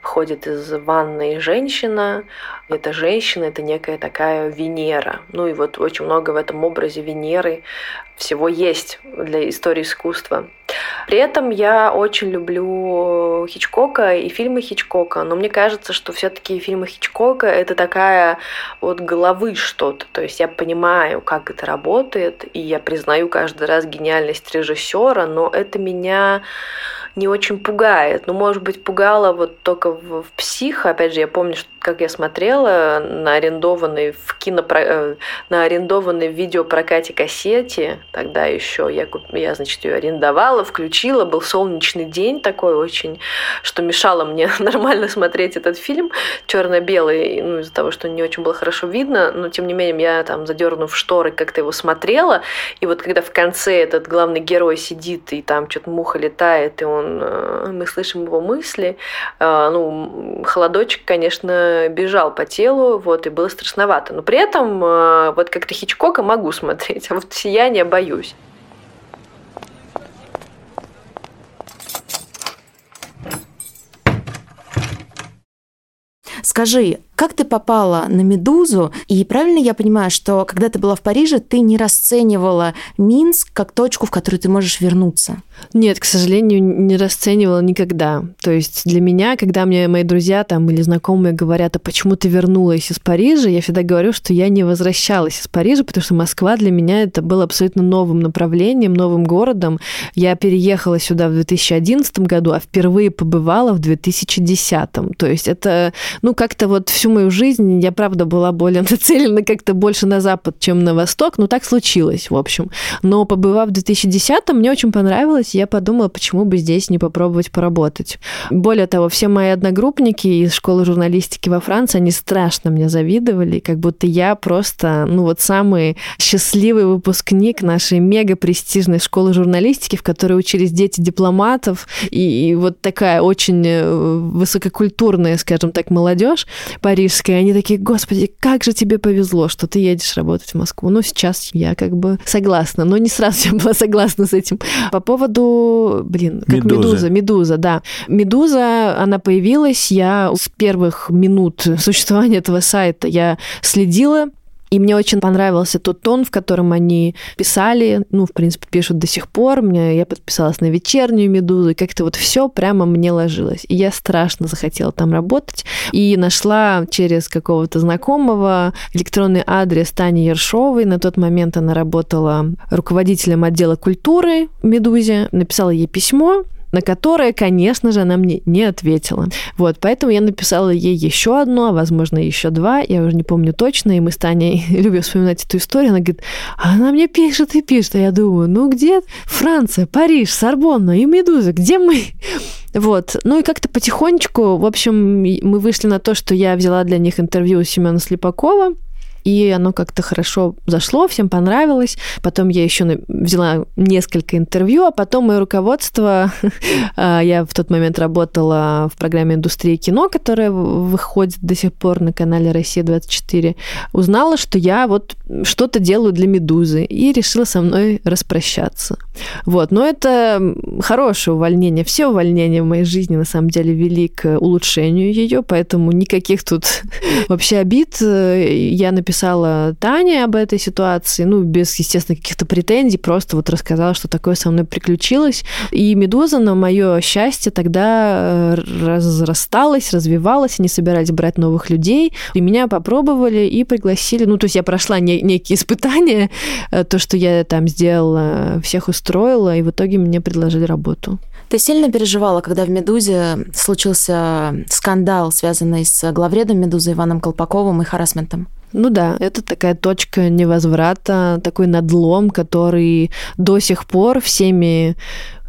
выходит из ванной женщина. Эта женщина — это некая такая Венера. Ну и вот очень много в этом образе Венеры всего есть для истории искусства. При этом я очень люблю Хичкока и фильмы Хичкока, но мне кажется, что все-таки фильмы Хичкока это такая вот головы что-то. То есть я понимаю, как это работает, и я признаю каждый раз гениальность режиссера, но это меня не очень пугает. Ну, может быть, пугало вот только в, в «Псих». Опять же, я помню, что как я смотрела на арендованной в кино э, на арендованной в видеопрокате кассете, тогда еще я, я, значит, ее арендовала, включила, был солнечный день такой очень, что мешало мне нормально смотреть этот фильм, черно-белый, ну, из-за того, что не очень было хорошо видно, но, тем не менее, я там, задернув шторы, как-то его смотрела, и вот когда в конце этот главный герой сидит, и там что-то муха летает, и он, э, мы слышим его мысли, э, ну, холодочек, конечно, бежал по телу, вот, и было страшновато. Но при этом э, вот как-то Хичкока могу смотреть, а вот «Сияние» боюсь. Скажи, как ты попала на «Медузу»? И правильно я понимаю, что когда ты была в Париже, ты не расценивала Минск как точку, в которую ты можешь вернуться? Нет, к сожалению, не расценивала никогда. То есть для меня, когда мне мои друзья там или знакомые говорят, а почему ты вернулась из Парижа, я всегда говорю, что я не возвращалась из Парижа, потому что Москва для меня это было абсолютно новым направлением, новым городом. Я переехала сюда в 2011 году, а впервые побывала в 2010. То есть это, ну, как-то вот всю мою жизнь я, правда, была более нацелена как-то больше на запад, чем на восток. Ну, так случилось, в общем. Но побывав в 2010 мне очень понравилось, я подумала, почему бы здесь не попробовать поработать. Более того, все мои одногруппники из школы журналистики во Франции, они страшно мне завидовали, как будто я просто, ну вот самый счастливый выпускник нашей мега престижной школы журналистики, в которой учились дети дипломатов, и, и вот такая очень э, высококультурная, скажем так, молодежь парижская. Они такие, господи, как же тебе повезло, что ты едешь работать в Москву. Ну, сейчас я как бы согласна, но не сразу я была согласна с этим. По поводу блин, как Медуза. Медуза, Медуза, да. Медуза, она появилась, я с первых минут существования этого сайта я следила и мне очень понравился тот тон, в котором они писали, ну, в принципе, пишут до сих пор. Мне, я подписалась на вечернюю медузу, и как-то вот все прямо мне ложилось. И я страшно захотела там работать. И нашла через какого-то знакомого электронный адрес Тани Ершовой. На тот момент она работала руководителем отдела культуры Медузе. Написала ей письмо, на которое, конечно же, она мне не ответила. Вот, поэтому я написала ей еще одно, а возможно, еще два, я уже не помню точно, и мы с Таней любим вспоминать эту историю. Она говорит, а она мне пишет и пишет, а я думаю, ну где Франция, Париж, Сорбонна и Медуза, где мы? Вот. Ну и как-то потихонечку, в общем, мы вышли на то, что я взяла для них интервью у Семена Слепакова, и оно как-то хорошо зашло, всем понравилось. Потом я еще взяла несколько интервью, а потом мое руководство, а, я в тот момент работала в программе «Индустрия кино», которая выходит до сих пор на канале «Россия-24», узнала, что я вот что-то делаю для «Медузы» и решила со мной распрощаться. Вот, но это хорошее увольнение. Все увольнения в моей жизни, на самом деле, вели к улучшению ее, поэтому никаких тут вообще обид. Я написала написала Таня об этой ситуации, ну, без, естественно, каких-то претензий, просто вот рассказала, что такое со мной приключилось. И «Медуза» на мое счастье тогда э, разрасталась, развивалась, они собирались брать новых людей, и меня попробовали и пригласили. Ну, то есть я прошла не, некие испытания, э, то, что я там сделала, всех устроила, и в итоге мне предложили работу. Ты сильно переживала, когда в «Медузе» случился скандал, связанный с главредом «Медузы» Иваном Колпаковым и харасментом? Ну да, это такая точка невозврата, такой надлом, который до сих пор всеми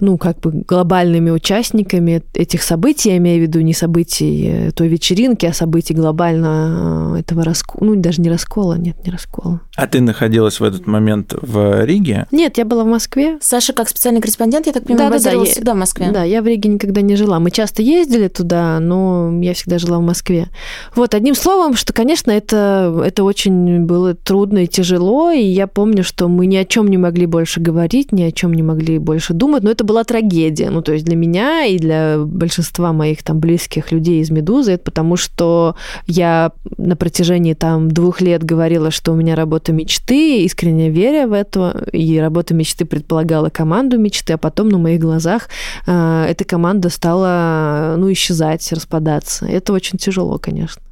ну, как бы глобальными участниками этих событий, я имею в виду не событий э, той вечеринки, а событий глобально э, этого раскола, ну, даже не раскола, нет, не раскола. А ты находилась в этот момент в Риге? Нет, я была в Москве. Саша, как специальный корреспондент, я так понимаю, да, да, да, всегда в Москве. Да, я в Риге никогда не жила. Мы часто ездили туда, но я всегда жила в Москве. Вот, одним словом, что, конечно, это, это очень было трудно и тяжело, и я помню, что мы ни о чем не могли больше говорить, ни о чем не могли больше думать, но это это была трагедия. Ну, то есть для меня и для большинства моих там близких людей из «Медузы», это потому что я на протяжении там двух лет говорила, что у меня работа мечты, искренне веря в это, и работа мечты предполагала команду мечты, а потом на моих глазах э, эта команда стала, ну, исчезать, распадаться. Это очень тяжело, конечно.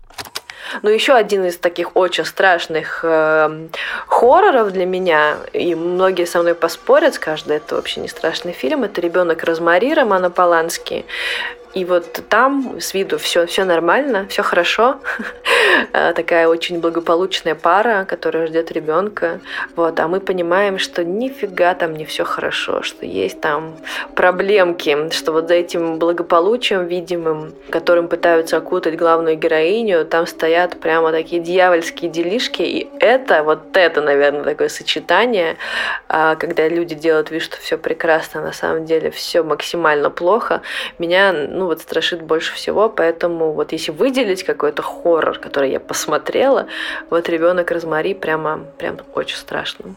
Но еще один из таких очень страшных э, хорроров для меня, и многие со мной поспорят, скажут, да это вообще не страшный фильм, это «Ребенок Розмари» Романа Полански. И вот там с виду все, все нормально, все хорошо. Э, такая очень благополучная пара, которая ждет ребенка. Вот, а мы понимаем, что нифига там не все хорошо, что есть там проблемки, что вот за этим благополучием видимым, которым пытаются окутать главную героиню, там стоят прямо такие дьявольские делишки. И это, вот это, наверное, такое сочетание, а, когда люди делают вид, что все прекрасно, а на самом деле все максимально плохо. Меня, ну, вот страшит больше всего, поэтому вот если выделить какой-то хоррор, который я посмотрела, вот ребенок Розмари прямо, прям очень страшно.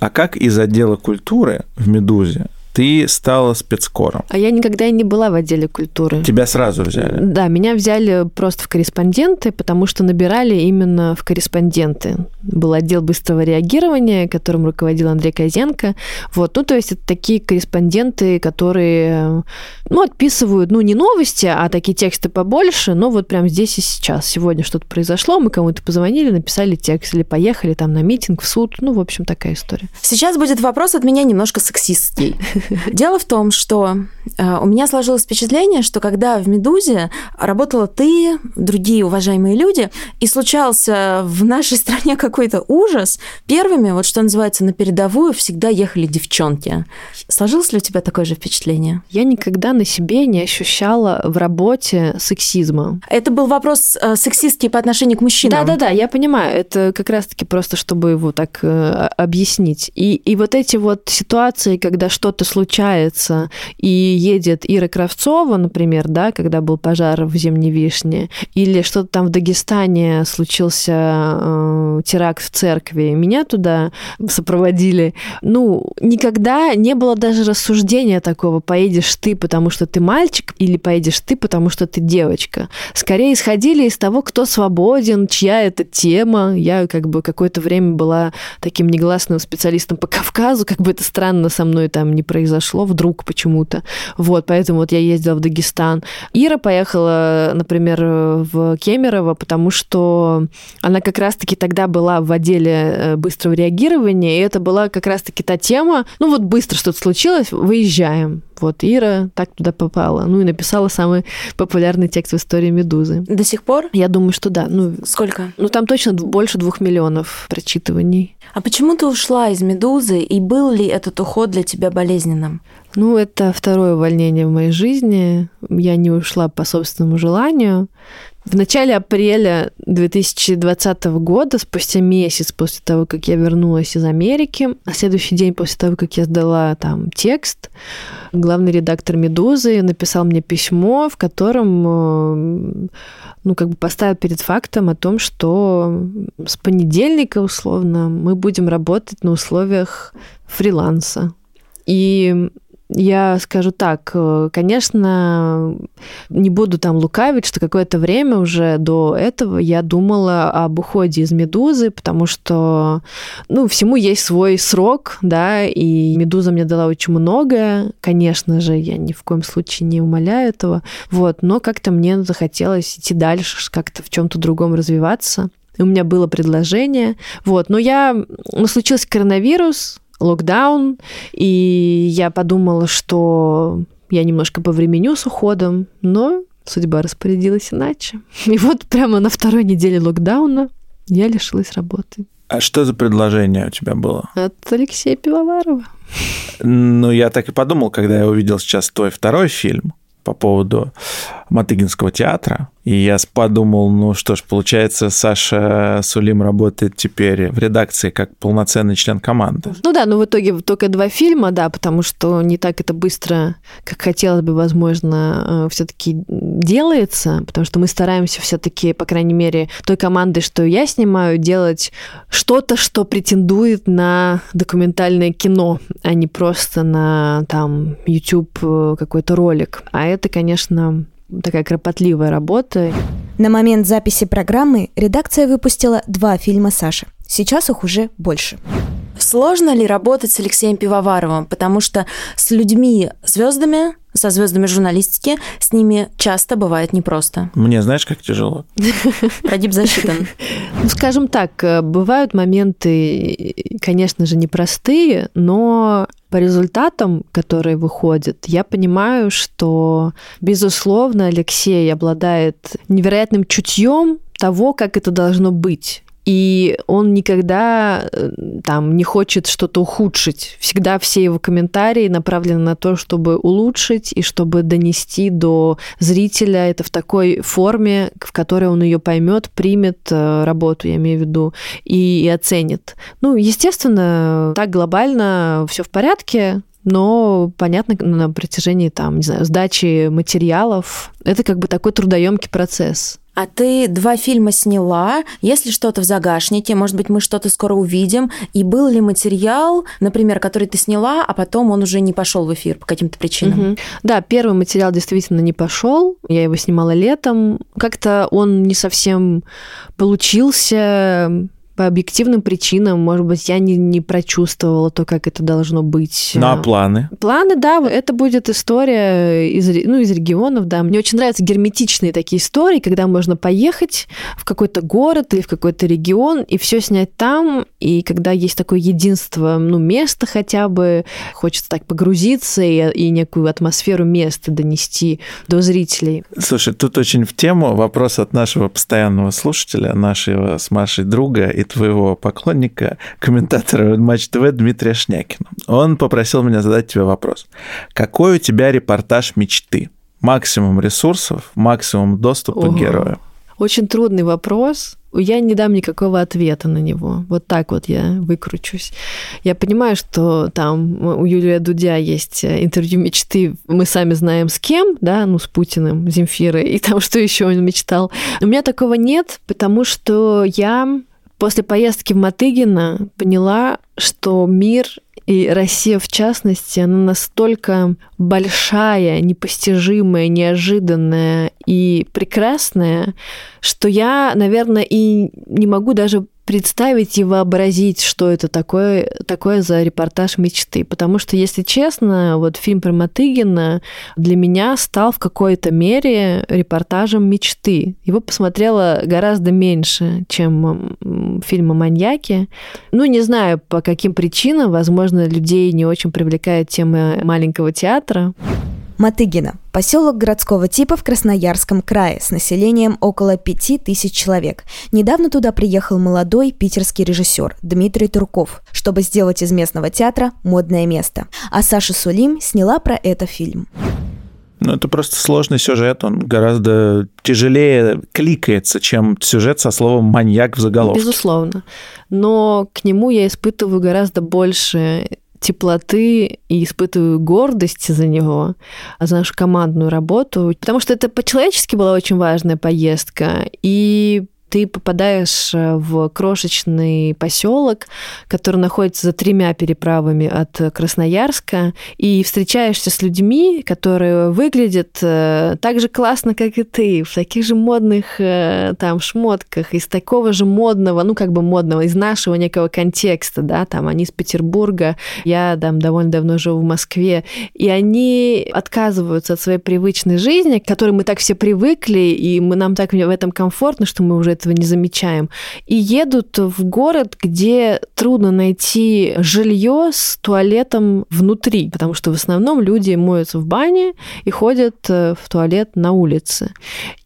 А как из отдела культуры в «Медузе» ты стала спецкором. А я никогда и не была в отделе культуры. Тебя сразу взяли? Да, меня взяли просто в корреспонденты, потому что набирали именно в корреспонденты. Был отдел быстрого реагирования, которым руководил Андрей Козенко. Вот, ну, то есть это такие корреспонденты, которые, ну, отписывают, ну, не новости, а такие тексты побольше, но вот прям здесь и сейчас. Сегодня что-то произошло, мы кому-то позвонили, написали текст, или поехали там на митинг, в суд. Ну, в общем, такая история. Сейчас будет вопрос от меня немножко сексистский. Дело в том, что э, у меня сложилось впечатление, что когда в «Медузе» работала ты, другие уважаемые люди, и случался в нашей стране какой-то ужас, первыми, вот что называется, на передовую всегда ехали девчонки. Сложилось ли у тебя такое же впечатление? Я никогда на себе не ощущала в работе сексизма. Это был вопрос э, сексистский по отношению к мужчинам. Да-да-да, я понимаю. Это как раз-таки просто, чтобы его так э, объяснить. И, и вот эти вот ситуации, когда что-то случается, и едет Ира Кравцова, например, да, когда был пожар в Зимней Вишне, или что-то там в Дагестане случился э, теракт в церкви, меня туда сопроводили. Ну, никогда не было даже рассуждения такого, поедешь ты, потому что ты мальчик, или поедешь ты, потому что ты девочка. Скорее исходили из того, кто свободен, чья это тема. Я как бы какое-то время была таким негласным специалистом по Кавказу, как бы это странно со мной там не произошло вдруг почему-то. Вот, поэтому вот я ездила в Дагестан. Ира поехала, например, в Кемерово, потому что она как раз-таки тогда была в отделе э, быстрого реагирования, и это была как раз-таки та тема, ну вот быстро что-то случилось, выезжаем. Вот Ира так туда попала. Ну и написала самый популярный текст в истории «Медузы». До сих пор? Я думаю, что да. Ну, Сколько? Ну там точно больше двух миллионов прочитываний. А почему ты ушла из «Медузы», и был ли этот уход для тебя болезненным? Ну, это второе увольнение в моей жизни. Я не ушла по собственному желанию. В начале апреля 2020 года, спустя месяц после того, как я вернулась из Америки, на следующий день после того, как я сдала там текст, главный редактор «Медузы» написал мне письмо, в котором э, ну, как бы поставил перед фактом о том, что с понедельника, условно, мы будем работать на условиях фриланса. И Я скажу так, э, конечно, не буду там лукавить, что какое-то время уже до этого я думала об уходе из «Медузы», потому что, ну, всему есть свой срок, да, и «Медуза» мне дала очень многое, конечно же, я ни в коем случае не умоляю этого, вот, но как-то мне захотелось идти дальше, как-то в чем то другом развиваться. У меня было предложение, вот, но я, ну, случился коронавирус, локдаун, и я подумала, что я немножко повременю с уходом, но судьба распорядилась иначе. И вот прямо на второй неделе локдауна я лишилась работы. А что за предложение у тебя было? От Алексея Пивоварова. Ну, я так и подумал, когда я увидел сейчас твой второй фильм по поводу Матыгинского театра. И я подумал, ну что ж, получается, Саша Сулим работает теперь в редакции как полноценный член команды. Ну да, но в итоге только два фильма, да, потому что не так это быстро, как хотелось бы, возможно, э, все-таки делается, потому что мы стараемся все-таки, по крайней мере, той командой, что я снимаю, делать что-то, что претендует на документальное кино, а не просто на там YouTube э, какой-то ролик. А это, конечно, такая кропотливая работа. На момент записи программы редакция выпустила два фильма Саши. Сейчас их уже больше. Сложно ли работать с Алексеем Пивоваровым? Потому что с людьми, звездами, со звездами журналистики, с ними часто бывает непросто. Мне знаешь, как тяжело? Продип засчитан. Ну, скажем так, э, бывают моменты, конечно же, непростые, но по результатам, которые выходят, я понимаю, что, безусловно, Алексей обладает невероятным чутьем того, как это должно быть и он никогда э, там не хочет что-то ухудшить. Всегда все его комментарии направлены на то, чтобы улучшить и чтобы донести до зрителя это в такой форме, в которой он ее поймет, примет э, работу, я имею в виду, и, и оценит. Ну, естественно, так глобально все в порядке, но понятно на протяжении там, не знаю, сдачи материалов это как бы такой трудоемкий процесс. А ты два фильма сняла, если что-то в загашнике, может быть, мы что-то скоро увидим, и был ли материал, например, который ты сняла, а потом он уже не пошел в эфир по каким-то причинам? Угу. Да, первый материал действительно не пошел, я его снимала летом, как-то он не совсем получился, по объективным причинам, может быть, я не, не прочувствовала то, как это должно быть. Ну, а планы? Планы, да, это будет история из, ну, из регионов, да. Мне очень нравятся герметичные такие истории, когда можно поехать в какой-то город или в какой-то регион и все снять там, и когда есть такое единство, ну, места хотя бы, хочется так погрузиться и, и некую атмосферу места донести до зрителей. Слушай, тут очень в тему вопрос от нашего постоянного слушателя, нашего с Машей друга и твоего поклонника, комментатора Матч ТВ Дмитрия Шнякина. Он попросил меня задать тебе вопрос. Какой у тебя репортаж мечты? Максимум ресурсов, максимум доступа Ого. к герою. Очень трудный вопрос. Я не дам никакого ответа на него. Вот так вот я выкручусь. Я понимаю, что там у Юлия Дудя есть интервью мечты. Мы сами знаем с кем, да, ну, с Путиным, Земфирой, и там что еще он мечтал. У меня такого нет, потому что я После поездки в Матыгина поняла, что мир и Россия в частности, она настолько большая, непостижимая, неожиданная и прекрасная, что я, наверное, и не могу даже представить и вообразить, что это такое, такое за репортаж мечты. Потому что, если честно, вот фильм про Матыгина для меня стал в какой-то мере репортажем мечты. Его посмотрела гораздо меньше, чем фильм о маньяке. Ну, не знаю, по каким причинам. Возможно, людей не очень привлекает тема маленького театра. Матыгина – поселок городского типа в Красноярском крае с населением около 5000 человек. Недавно туда приехал молодой питерский режиссер Дмитрий Турков, чтобы сделать из местного театра модное место. А Саша Сулим сняла про это фильм. Ну, это просто сложный сюжет, он гораздо тяжелее кликается, чем сюжет со словом «маньяк» в заголовке. Безусловно. Но к нему я испытываю гораздо больше теплоты и испытываю гордость за него, за нашу командную работу, потому что это по-человечески была очень важная поездка, и ты попадаешь э, в крошечный поселок, который находится за тремя переправами от Красноярска, и встречаешься с людьми, которые выглядят э, так же классно, как и ты, в таких же модных э, там шмотках, из такого же модного, ну как бы модного, из нашего некого контекста, да, там они из Петербурга, я там довольно давно живу в Москве, и они отказываются от своей привычной жизни, к которой мы так все привыкли, и мы, нам так в этом комфортно, что мы уже этого не замечаем. И едут в город, где трудно найти жилье с туалетом внутри, потому что в основном люди моются в бане и ходят э, в туалет на улице.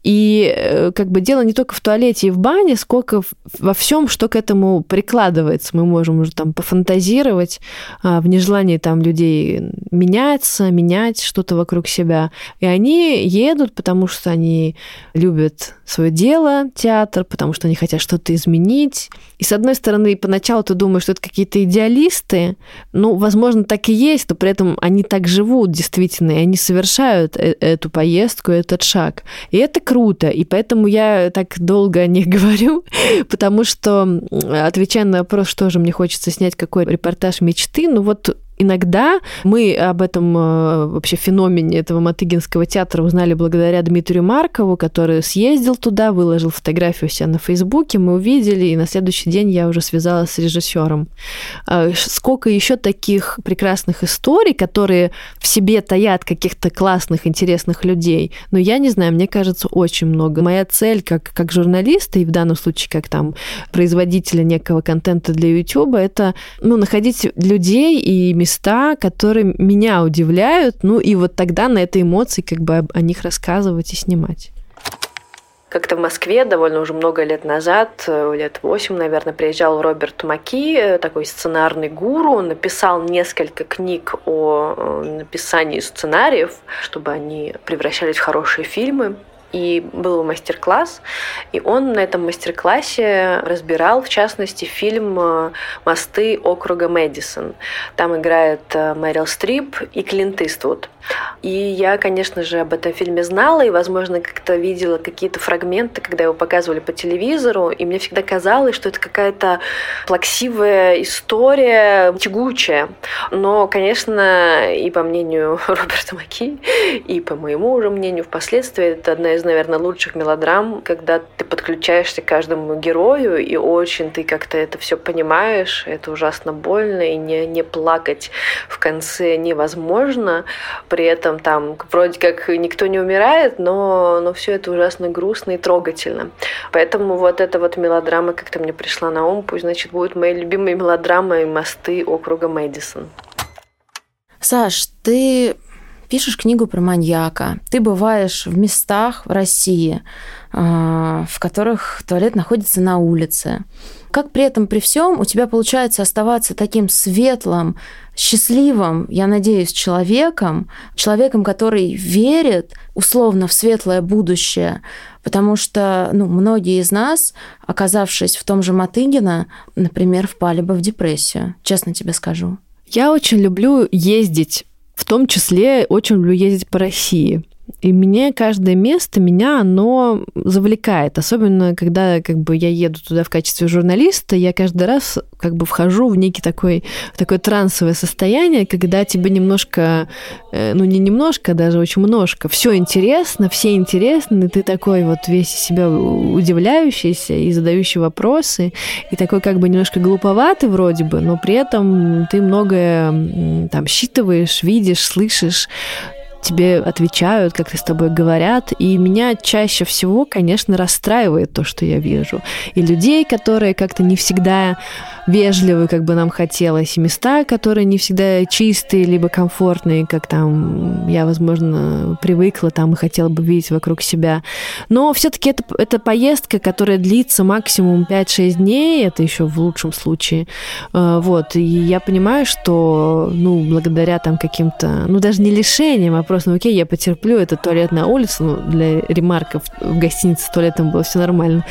И э, как бы дело не только в туалете и в бане, сколько во всем, что к этому прикладывается. Мы можем уже там пофантазировать а, в нежелании там людей меняться, менять что-то вокруг себя. И они едут, потому что они любят свое дело, театр, потому что они хотят что-то изменить. И с одной стороны, поначалу ты думаешь, что это какие-то идеалисты, ну, возможно, так и есть, но при этом они так живут действительно, и они совершают э, эту поездку, этот шаг. И это круто, и поэтому я так долго о них говорю, потому что, отвечая на вопрос, что же мне хочется снять, какой репортаж мечты, ну вот Иногда мы об этом э, вообще феномене этого Матыгинского театра узнали благодаря Дмитрию Маркову, который съездил туда, выложил фотографию себя на Фейсбуке, мы увидели, и на следующий день я уже связалась с режиссером. А, сколько еще таких прекрасных историй, которые в себе таят каких-то классных, интересных людей. Но я не знаю, мне кажется, очень много. Моя цель как, как журналиста, и в данном случае как там производителя некого контента для YouTube, это ну, находить людей и которые меня удивляют, ну и вот тогда на этой эмоции как бы о них рассказывать и снимать. Как-то в Москве довольно уже много лет назад, э, лет восемь, наверное, приезжал Роберт Маки, э, такой сценарный гуру. Написал несколько книг о э, написании сценариев, чтобы они превращались в хорошие фильмы и был мастер-класс, и он на этом мастер-классе разбирал, в частности, фильм э, «Мосты округа Мэдисон». Там играет э, Мэрил Стрип и Клинт Иствуд. И я, конечно же, об этом фильме знала и, возможно, как-то видела какие-то фрагменты, когда его показывали по телевизору, и мне всегда казалось, что это какая-то плаксивая история, тягучая. Но, конечно, и по мнению Роберта Маки, и по моему уже мнению впоследствии, это одна из, наверное, лучших мелодрам, когда ты подключаешься к каждому герою, и очень ты как-то это все понимаешь, это ужасно больно, и не, не плакать в конце невозможно при этом там вроде как никто не умирает, но, но все это ужасно грустно и трогательно. Поэтому вот эта вот мелодрама как-то мне пришла на ум, пусть, значит, будет моей любимой мелодрамой «Мосты округа Мэдисон». Саш, ты пишешь книгу про маньяка, ты бываешь в местах в России, а, в которых туалет находится на улице. Как при этом, при всем, у тебя получается оставаться таким светлым, счастливым, я надеюсь, человеком, человеком, который верит условно в светлое будущее, потому что ну, многие из нас, оказавшись в том же Матыгино, например, впали бы в депрессию, честно тебе скажу. Я очень люблю ездить, в том числе очень люблю ездить по России. И мне каждое место, меня оно завлекает. Особенно, когда как бы, я еду туда в качестве журналиста, я каждый раз как бы вхожу в некий такой, в такое трансовое состояние, когда тебе немножко, э, ну не немножко, а даже очень немножко, все интересно, все интересны, ты такой вот весь себя удивляющийся и задающий вопросы, и такой как бы немножко глуповатый вроде бы, но при этом ты многое там считываешь, видишь, слышишь, тебе отвечают, как-то с тобой говорят. И меня чаще всего, конечно, расстраивает то, что я вижу. И людей, которые как-то не всегда вежливы, как бы нам хотелось, и места, которые не всегда чистые, либо комфортные, как там я, возможно, привыкла там и хотела бы видеть вокруг себя. Но все-таки это, это поездка, которая длится максимум 5-6 дней, это еще в лучшем случае. Э, вот, и я понимаю, что, ну, благодаря там каким-то, ну, даже не лишениям, а вопрос, ну окей, я потерплю, это туалет на улице, ну, для ремарков в гостинице с туалетом было все нормально.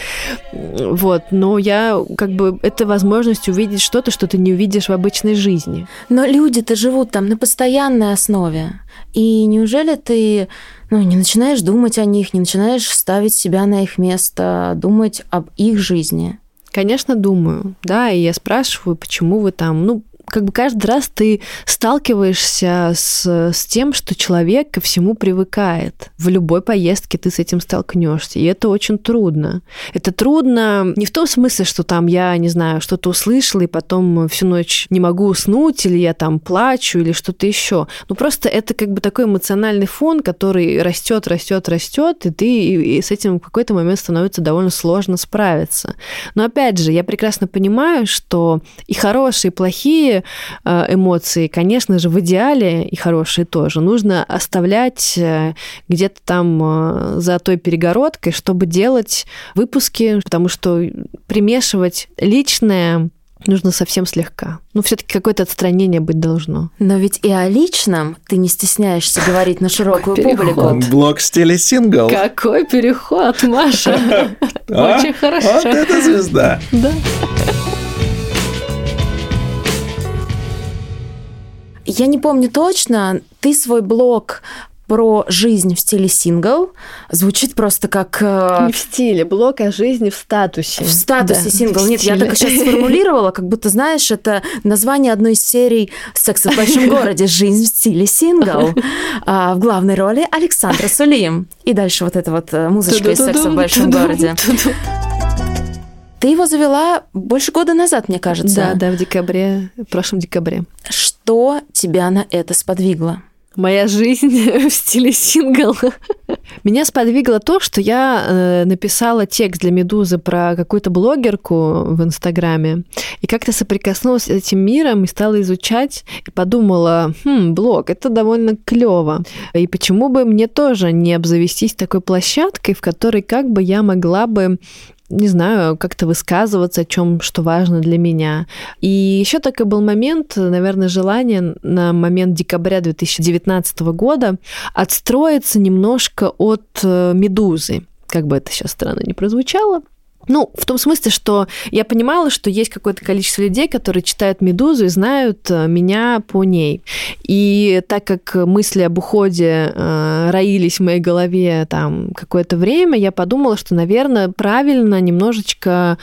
Вот, но я как бы, это возможность увидеть что-то, что ты не увидишь в обычной жизни. Но люди-то живут там на постоянной основе. И неужели ты ну, не начинаешь думать о них, не начинаешь ставить себя на их место, думать об их жизни? Конечно, думаю, да, и я спрашиваю, почему вы там, ну, как бы каждый раз ты сталкиваешься с, с тем, что человек ко всему привыкает. В любой поездке ты с этим столкнешься, и это очень трудно. Это трудно не в том смысле, что там я, не знаю, что-то услышала, и потом всю ночь не могу уснуть, или я там плачу, или что-то еще. Ну просто это как бы такой эмоциональный фон, который растет, растет, растет, и ты и, и с этим в какой-то момент становится довольно сложно справиться. Но опять же, я прекрасно понимаю, что и хорошие, и плохие плохие э, эмоции, конечно же, в идеале и хорошие тоже, нужно оставлять э, где-то там э, за той перегородкой, чтобы делать выпуски, потому что примешивать личное нужно совсем слегка. Ну, все-таки какое-то отстранение быть должно. Но ведь и о личном ты не стесняешься говорить на широкую публику. Блок в стиле сингл. Какой переход, Маша! А? Очень хорошо. Вот это звезда. Да. Я не помню точно, ты свой блог про жизнь в стиле сингл. Звучит просто как... э, Не в стиле, блок о жизни в статусе. В статусе Да, сингл. в Нет, я стиле. только сейчас сформулировала, как будто, знаешь, это название одной из серий «Секса в большом городе. Жизнь в стиле сингл». А в главной роли Александра Сулим. И дальше вот эта вот э, музычка из «Секса в большом городе». Ты его завела больше года назад, мне кажется. Да, да, в декабре, в прошлом декабре. Что тебя на это сподвигло? Моя жизнь в стиле сингл. Меня сподвигло то, что я э, написала текст для Медузы про какую-то блогерку в Инстаграме, и как-то соприкоснулась с этим миром и стала изучать, и подумала, хм, блог, это довольно клево. И почему бы мне тоже не обзавестись такой площадкой, в которой как бы я могла бы не знаю, как-то высказываться о чем, что важно для меня. И еще такой был момент, наверное, желание на момент декабря 2019 года отстроиться немножко от э, «Медузы». Как бы это сейчас странно не прозвучало. Ну, в том смысле, что я понимала, что есть какое-то количество людей, которые читают «Медузу» и знают э, меня по ней. И так как мысли об уходе э, роились в моей голове там какое-то время, я подумала, что, наверное, правильно немножечко,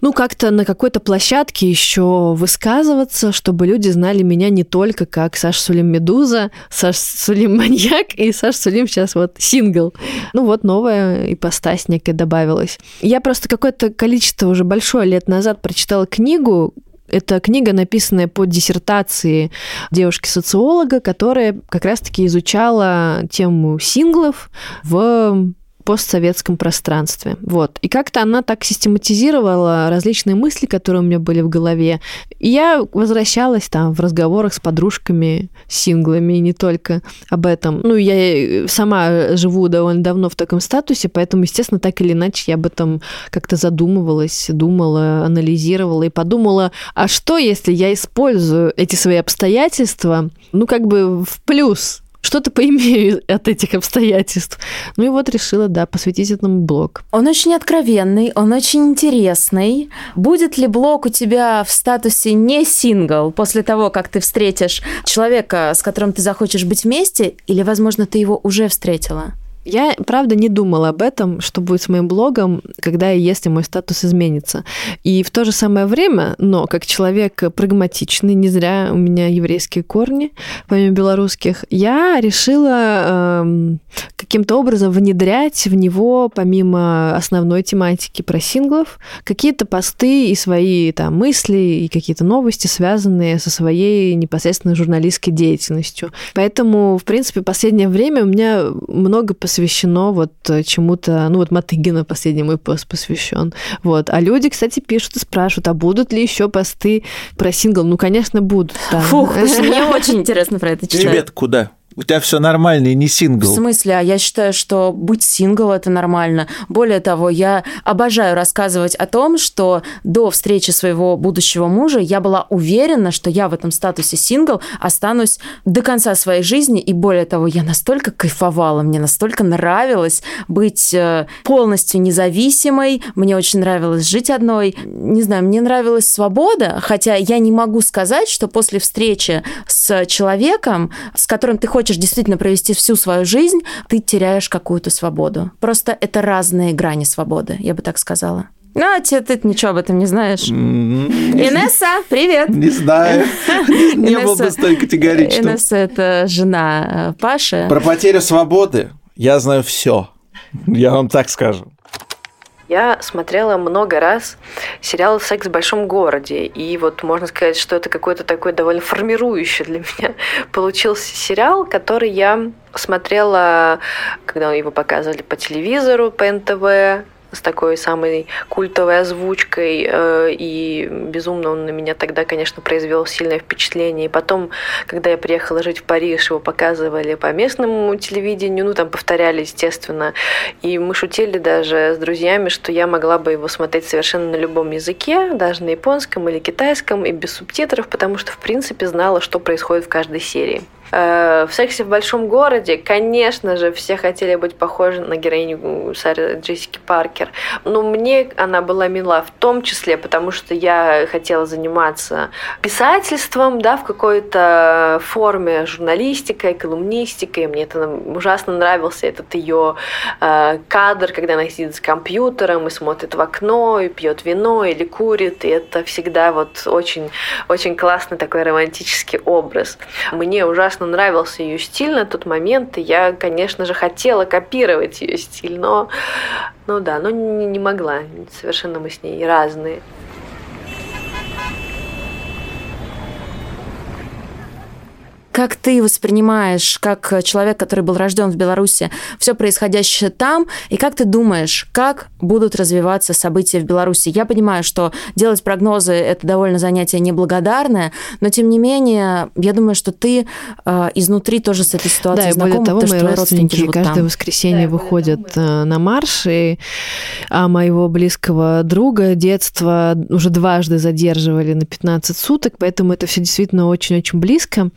ну, как-то на какой-то площадке еще высказываться, чтобы люди знали меня не только как Саша Сулим Медуза, Саша Сулим Маньяк и Саша Сулим сейчас вот сингл. Ну, вот новая ипостась некая добавилась. Я просто какое-то количество уже большое лет назад прочитала книгу, это книга, написанная по диссертации девушки-социолога, которая как раз-таки изучала тему синглов в постсоветском пространстве. Вот. И как-то она так систематизировала различные мысли, которые у меня были в голове. И я возвращалась там в разговорах с подружками, синглами, и не только об этом. Ну, я сама живу довольно давно в таком статусе, поэтому, естественно, так или иначе я об этом как-то задумывалась, думала, анализировала и подумала, а что, если я использую эти свои обстоятельства, ну, как бы в плюс что-то поимею от этих обстоятельств. Ну и вот решила, да, посвятить этому блог. Он очень откровенный, он очень интересный. Будет ли блог у тебя в статусе не сингл после того, как ты встретишь человека, с которым ты захочешь быть вместе, или, возможно, ты его уже встретила? Я, правда, не думала об этом, что будет с моим блогом, когда и если мой статус изменится. И в то же самое время, но как человек прагматичный, не зря у меня еврейские корни, помимо белорусских, я решила эм, каким-то образом внедрять в него, помимо основной тематики про синглов, какие-то посты и свои там мысли, и какие-то новости, связанные со своей непосредственно журналистской деятельностью. Поэтому, в принципе, в последнее время у меня много посвящено вот чему-то, ну вот Матыгина последний мой пост посвящен. Вот. А люди, кстати, пишут и спрашивают, а будут ли еще посты про сингл? Ну, конечно, будут. Да. Фух, мне очень интересно про это читать. Тебе куда? У тебя все нормально и не сингл. В смысле? А я считаю, что быть сингл это нормально. Более того, я обожаю рассказывать о том, что до встречи своего будущего мужа я была уверена, что я в этом статусе сингл останусь до конца своей жизни. И более того, я настолько кайфовала, мне настолько нравилось быть э, полностью независимой, мне очень нравилось жить одной. Не знаю, мне нравилась свобода, хотя я не могу сказать, что после встречи с человеком, с которым ты хочешь действительно провести всю свою жизнь, ты теряешь какую-то свободу. Просто это разные грани свободы, я бы так сказала. Ну, а ты, ты ничего об этом не знаешь. Инесса, привет! Не знаю. Не был бы столь категоричным. Инесса – это жена э, Паши. Про потерю свободы я знаю все. Я вам так скажу. Я смотрела много раз сериал «Секс в большом городе», и вот можно сказать, что это какой-то такой довольно формирующий для меня получился сериал, который я смотрела, когда его показывали по телевизору, по НТВ, с такой самой культовой озвучкой, э, и безумно он на меня тогда, конечно, произвел сильное впечатление. И потом, когда я приехала жить в Париж, его показывали по местному телевидению, ну, там повторяли, естественно, и мы шутили даже с друзьями, что я могла бы его смотреть совершенно на любом языке, даже на японском или китайском, и без субтитров, потому что, в принципе, знала, что происходит в каждой серии. Э, в «Сексе в большом городе», конечно же, все хотели быть похожи на героиню Сары Джессики Паркер. Но мне она была мила в том числе, потому что я хотела заниматься писательством, да, в какой-то форме, журналистикой, колумнистикой. Мне это ужасно нравился этот ее э, кадр, когда она сидит с компьютером и смотрит в окно, и пьет вино или курит. И это всегда вот очень, очень классный такой романтический образ. Мне ужасно ужасно нравился ее стиль на тот момент, и я, конечно же, хотела копировать ее стиль, но, ну да, но не, не могла. Совершенно мы с ней разные. Как ты воспринимаешь, как человек, который был рожден в Беларуси, все происходящее там, и как ты думаешь, как будут развиваться события в Беларуси? Я понимаю, что делать прогнозы – это довольно занятие неблагодарное, но тем не менее, я думаю, что ты э, изнутри тоже с этой ситуацией да, знаком, более того, потому мои родственники каждое там. воскресенье да, выходят э, на марш, и а моего близкого друга детства уже дважды задерживали на 15 суток, поэтому это все действительно очень-очень близко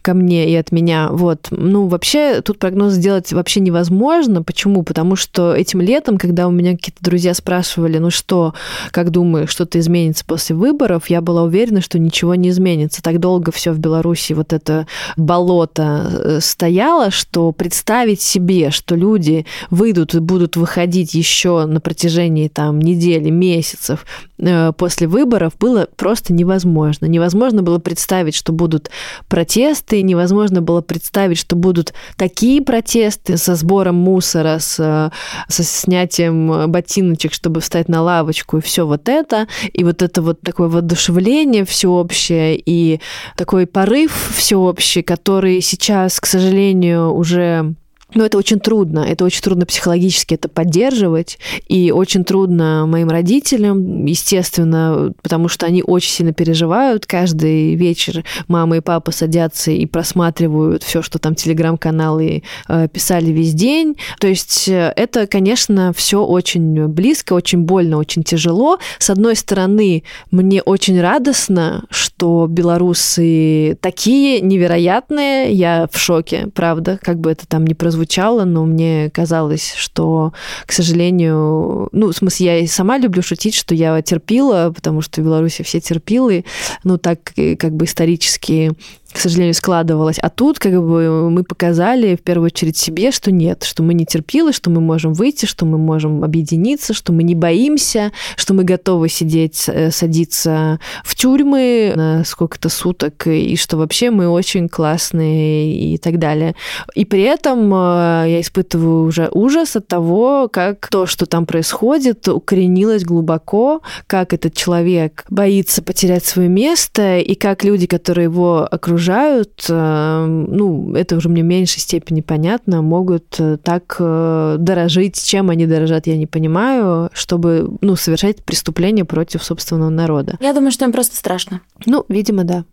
ко мне и от меня. Вот. Ну, вообще, тут прогноз сделать вообще невозможно. Почему? Потому что этим летом, когда у меня какие-то друзья спрашивали, ну что, как думаешь, что-то изменится после выборов, я была уверена, что ничего не изменится. Так долго все в Беларуси вот это болото э, стояло, что представить себе, что люди выйдут и будут выходить еще на протяжении там недели, месяцев э, после выборов, было просто невозможно. Невозможно было представить, что будут протесты, протесты, невозможно было представить, что будут такие протесты со сбором мусора, с, со снятием ботиночек, чтобы встать на лавочку, и все вот это, и вот это вот такое воодушевление всеобщее, и такой порыв всеобщий, который сейчас, к сожалению, уже но это очень трудно, это очень трудно психологически это поддерживать, и очень трудно моим родителям, естественно, потому что они очень сильно переживают. Каждый вечер мама и папа садятся и просматривают все, что там телеграм-каналы э, писали весь день. То есть э, это, конечно, все очень близко, очень больно, очень тяжело. С одной стороны, мне очень радостно, что белорусы такие невероятные, я в шоке, правда, как бы это там ни прозвучало звучало, но мне казалось, что, к сожалению, ну, в смысле, я и сама люблю шутить, что я терпила, потому что в Беларуси все терпилы, ну, так как бы исторически к сожалению, складывалось. А тут как бы мы показали в первую очередь себе, что нет, что мы не терпилы, что мы можем выйти, что мы можем объединиться, что мы не боимся, что мы готовы сидеть, э, садиться в тюрьмы на сколько-то суток, и что вообще мы очень классные и так далее. И при этом э, я испытываю уже ужас от того, как то, что там происходит, укоренилось глубоко, как этот человек боится потерять свое место, и как люди, которые его окружают, окружают, э, ну, это уже мне в меньшей степени понятно, могут э, так э, дорожить, чем они дорожат, я не понимаю, чтобы, ну, совершать преступления против собственного народа. Я думаю, что им просто страшно. Ну, видимо, да.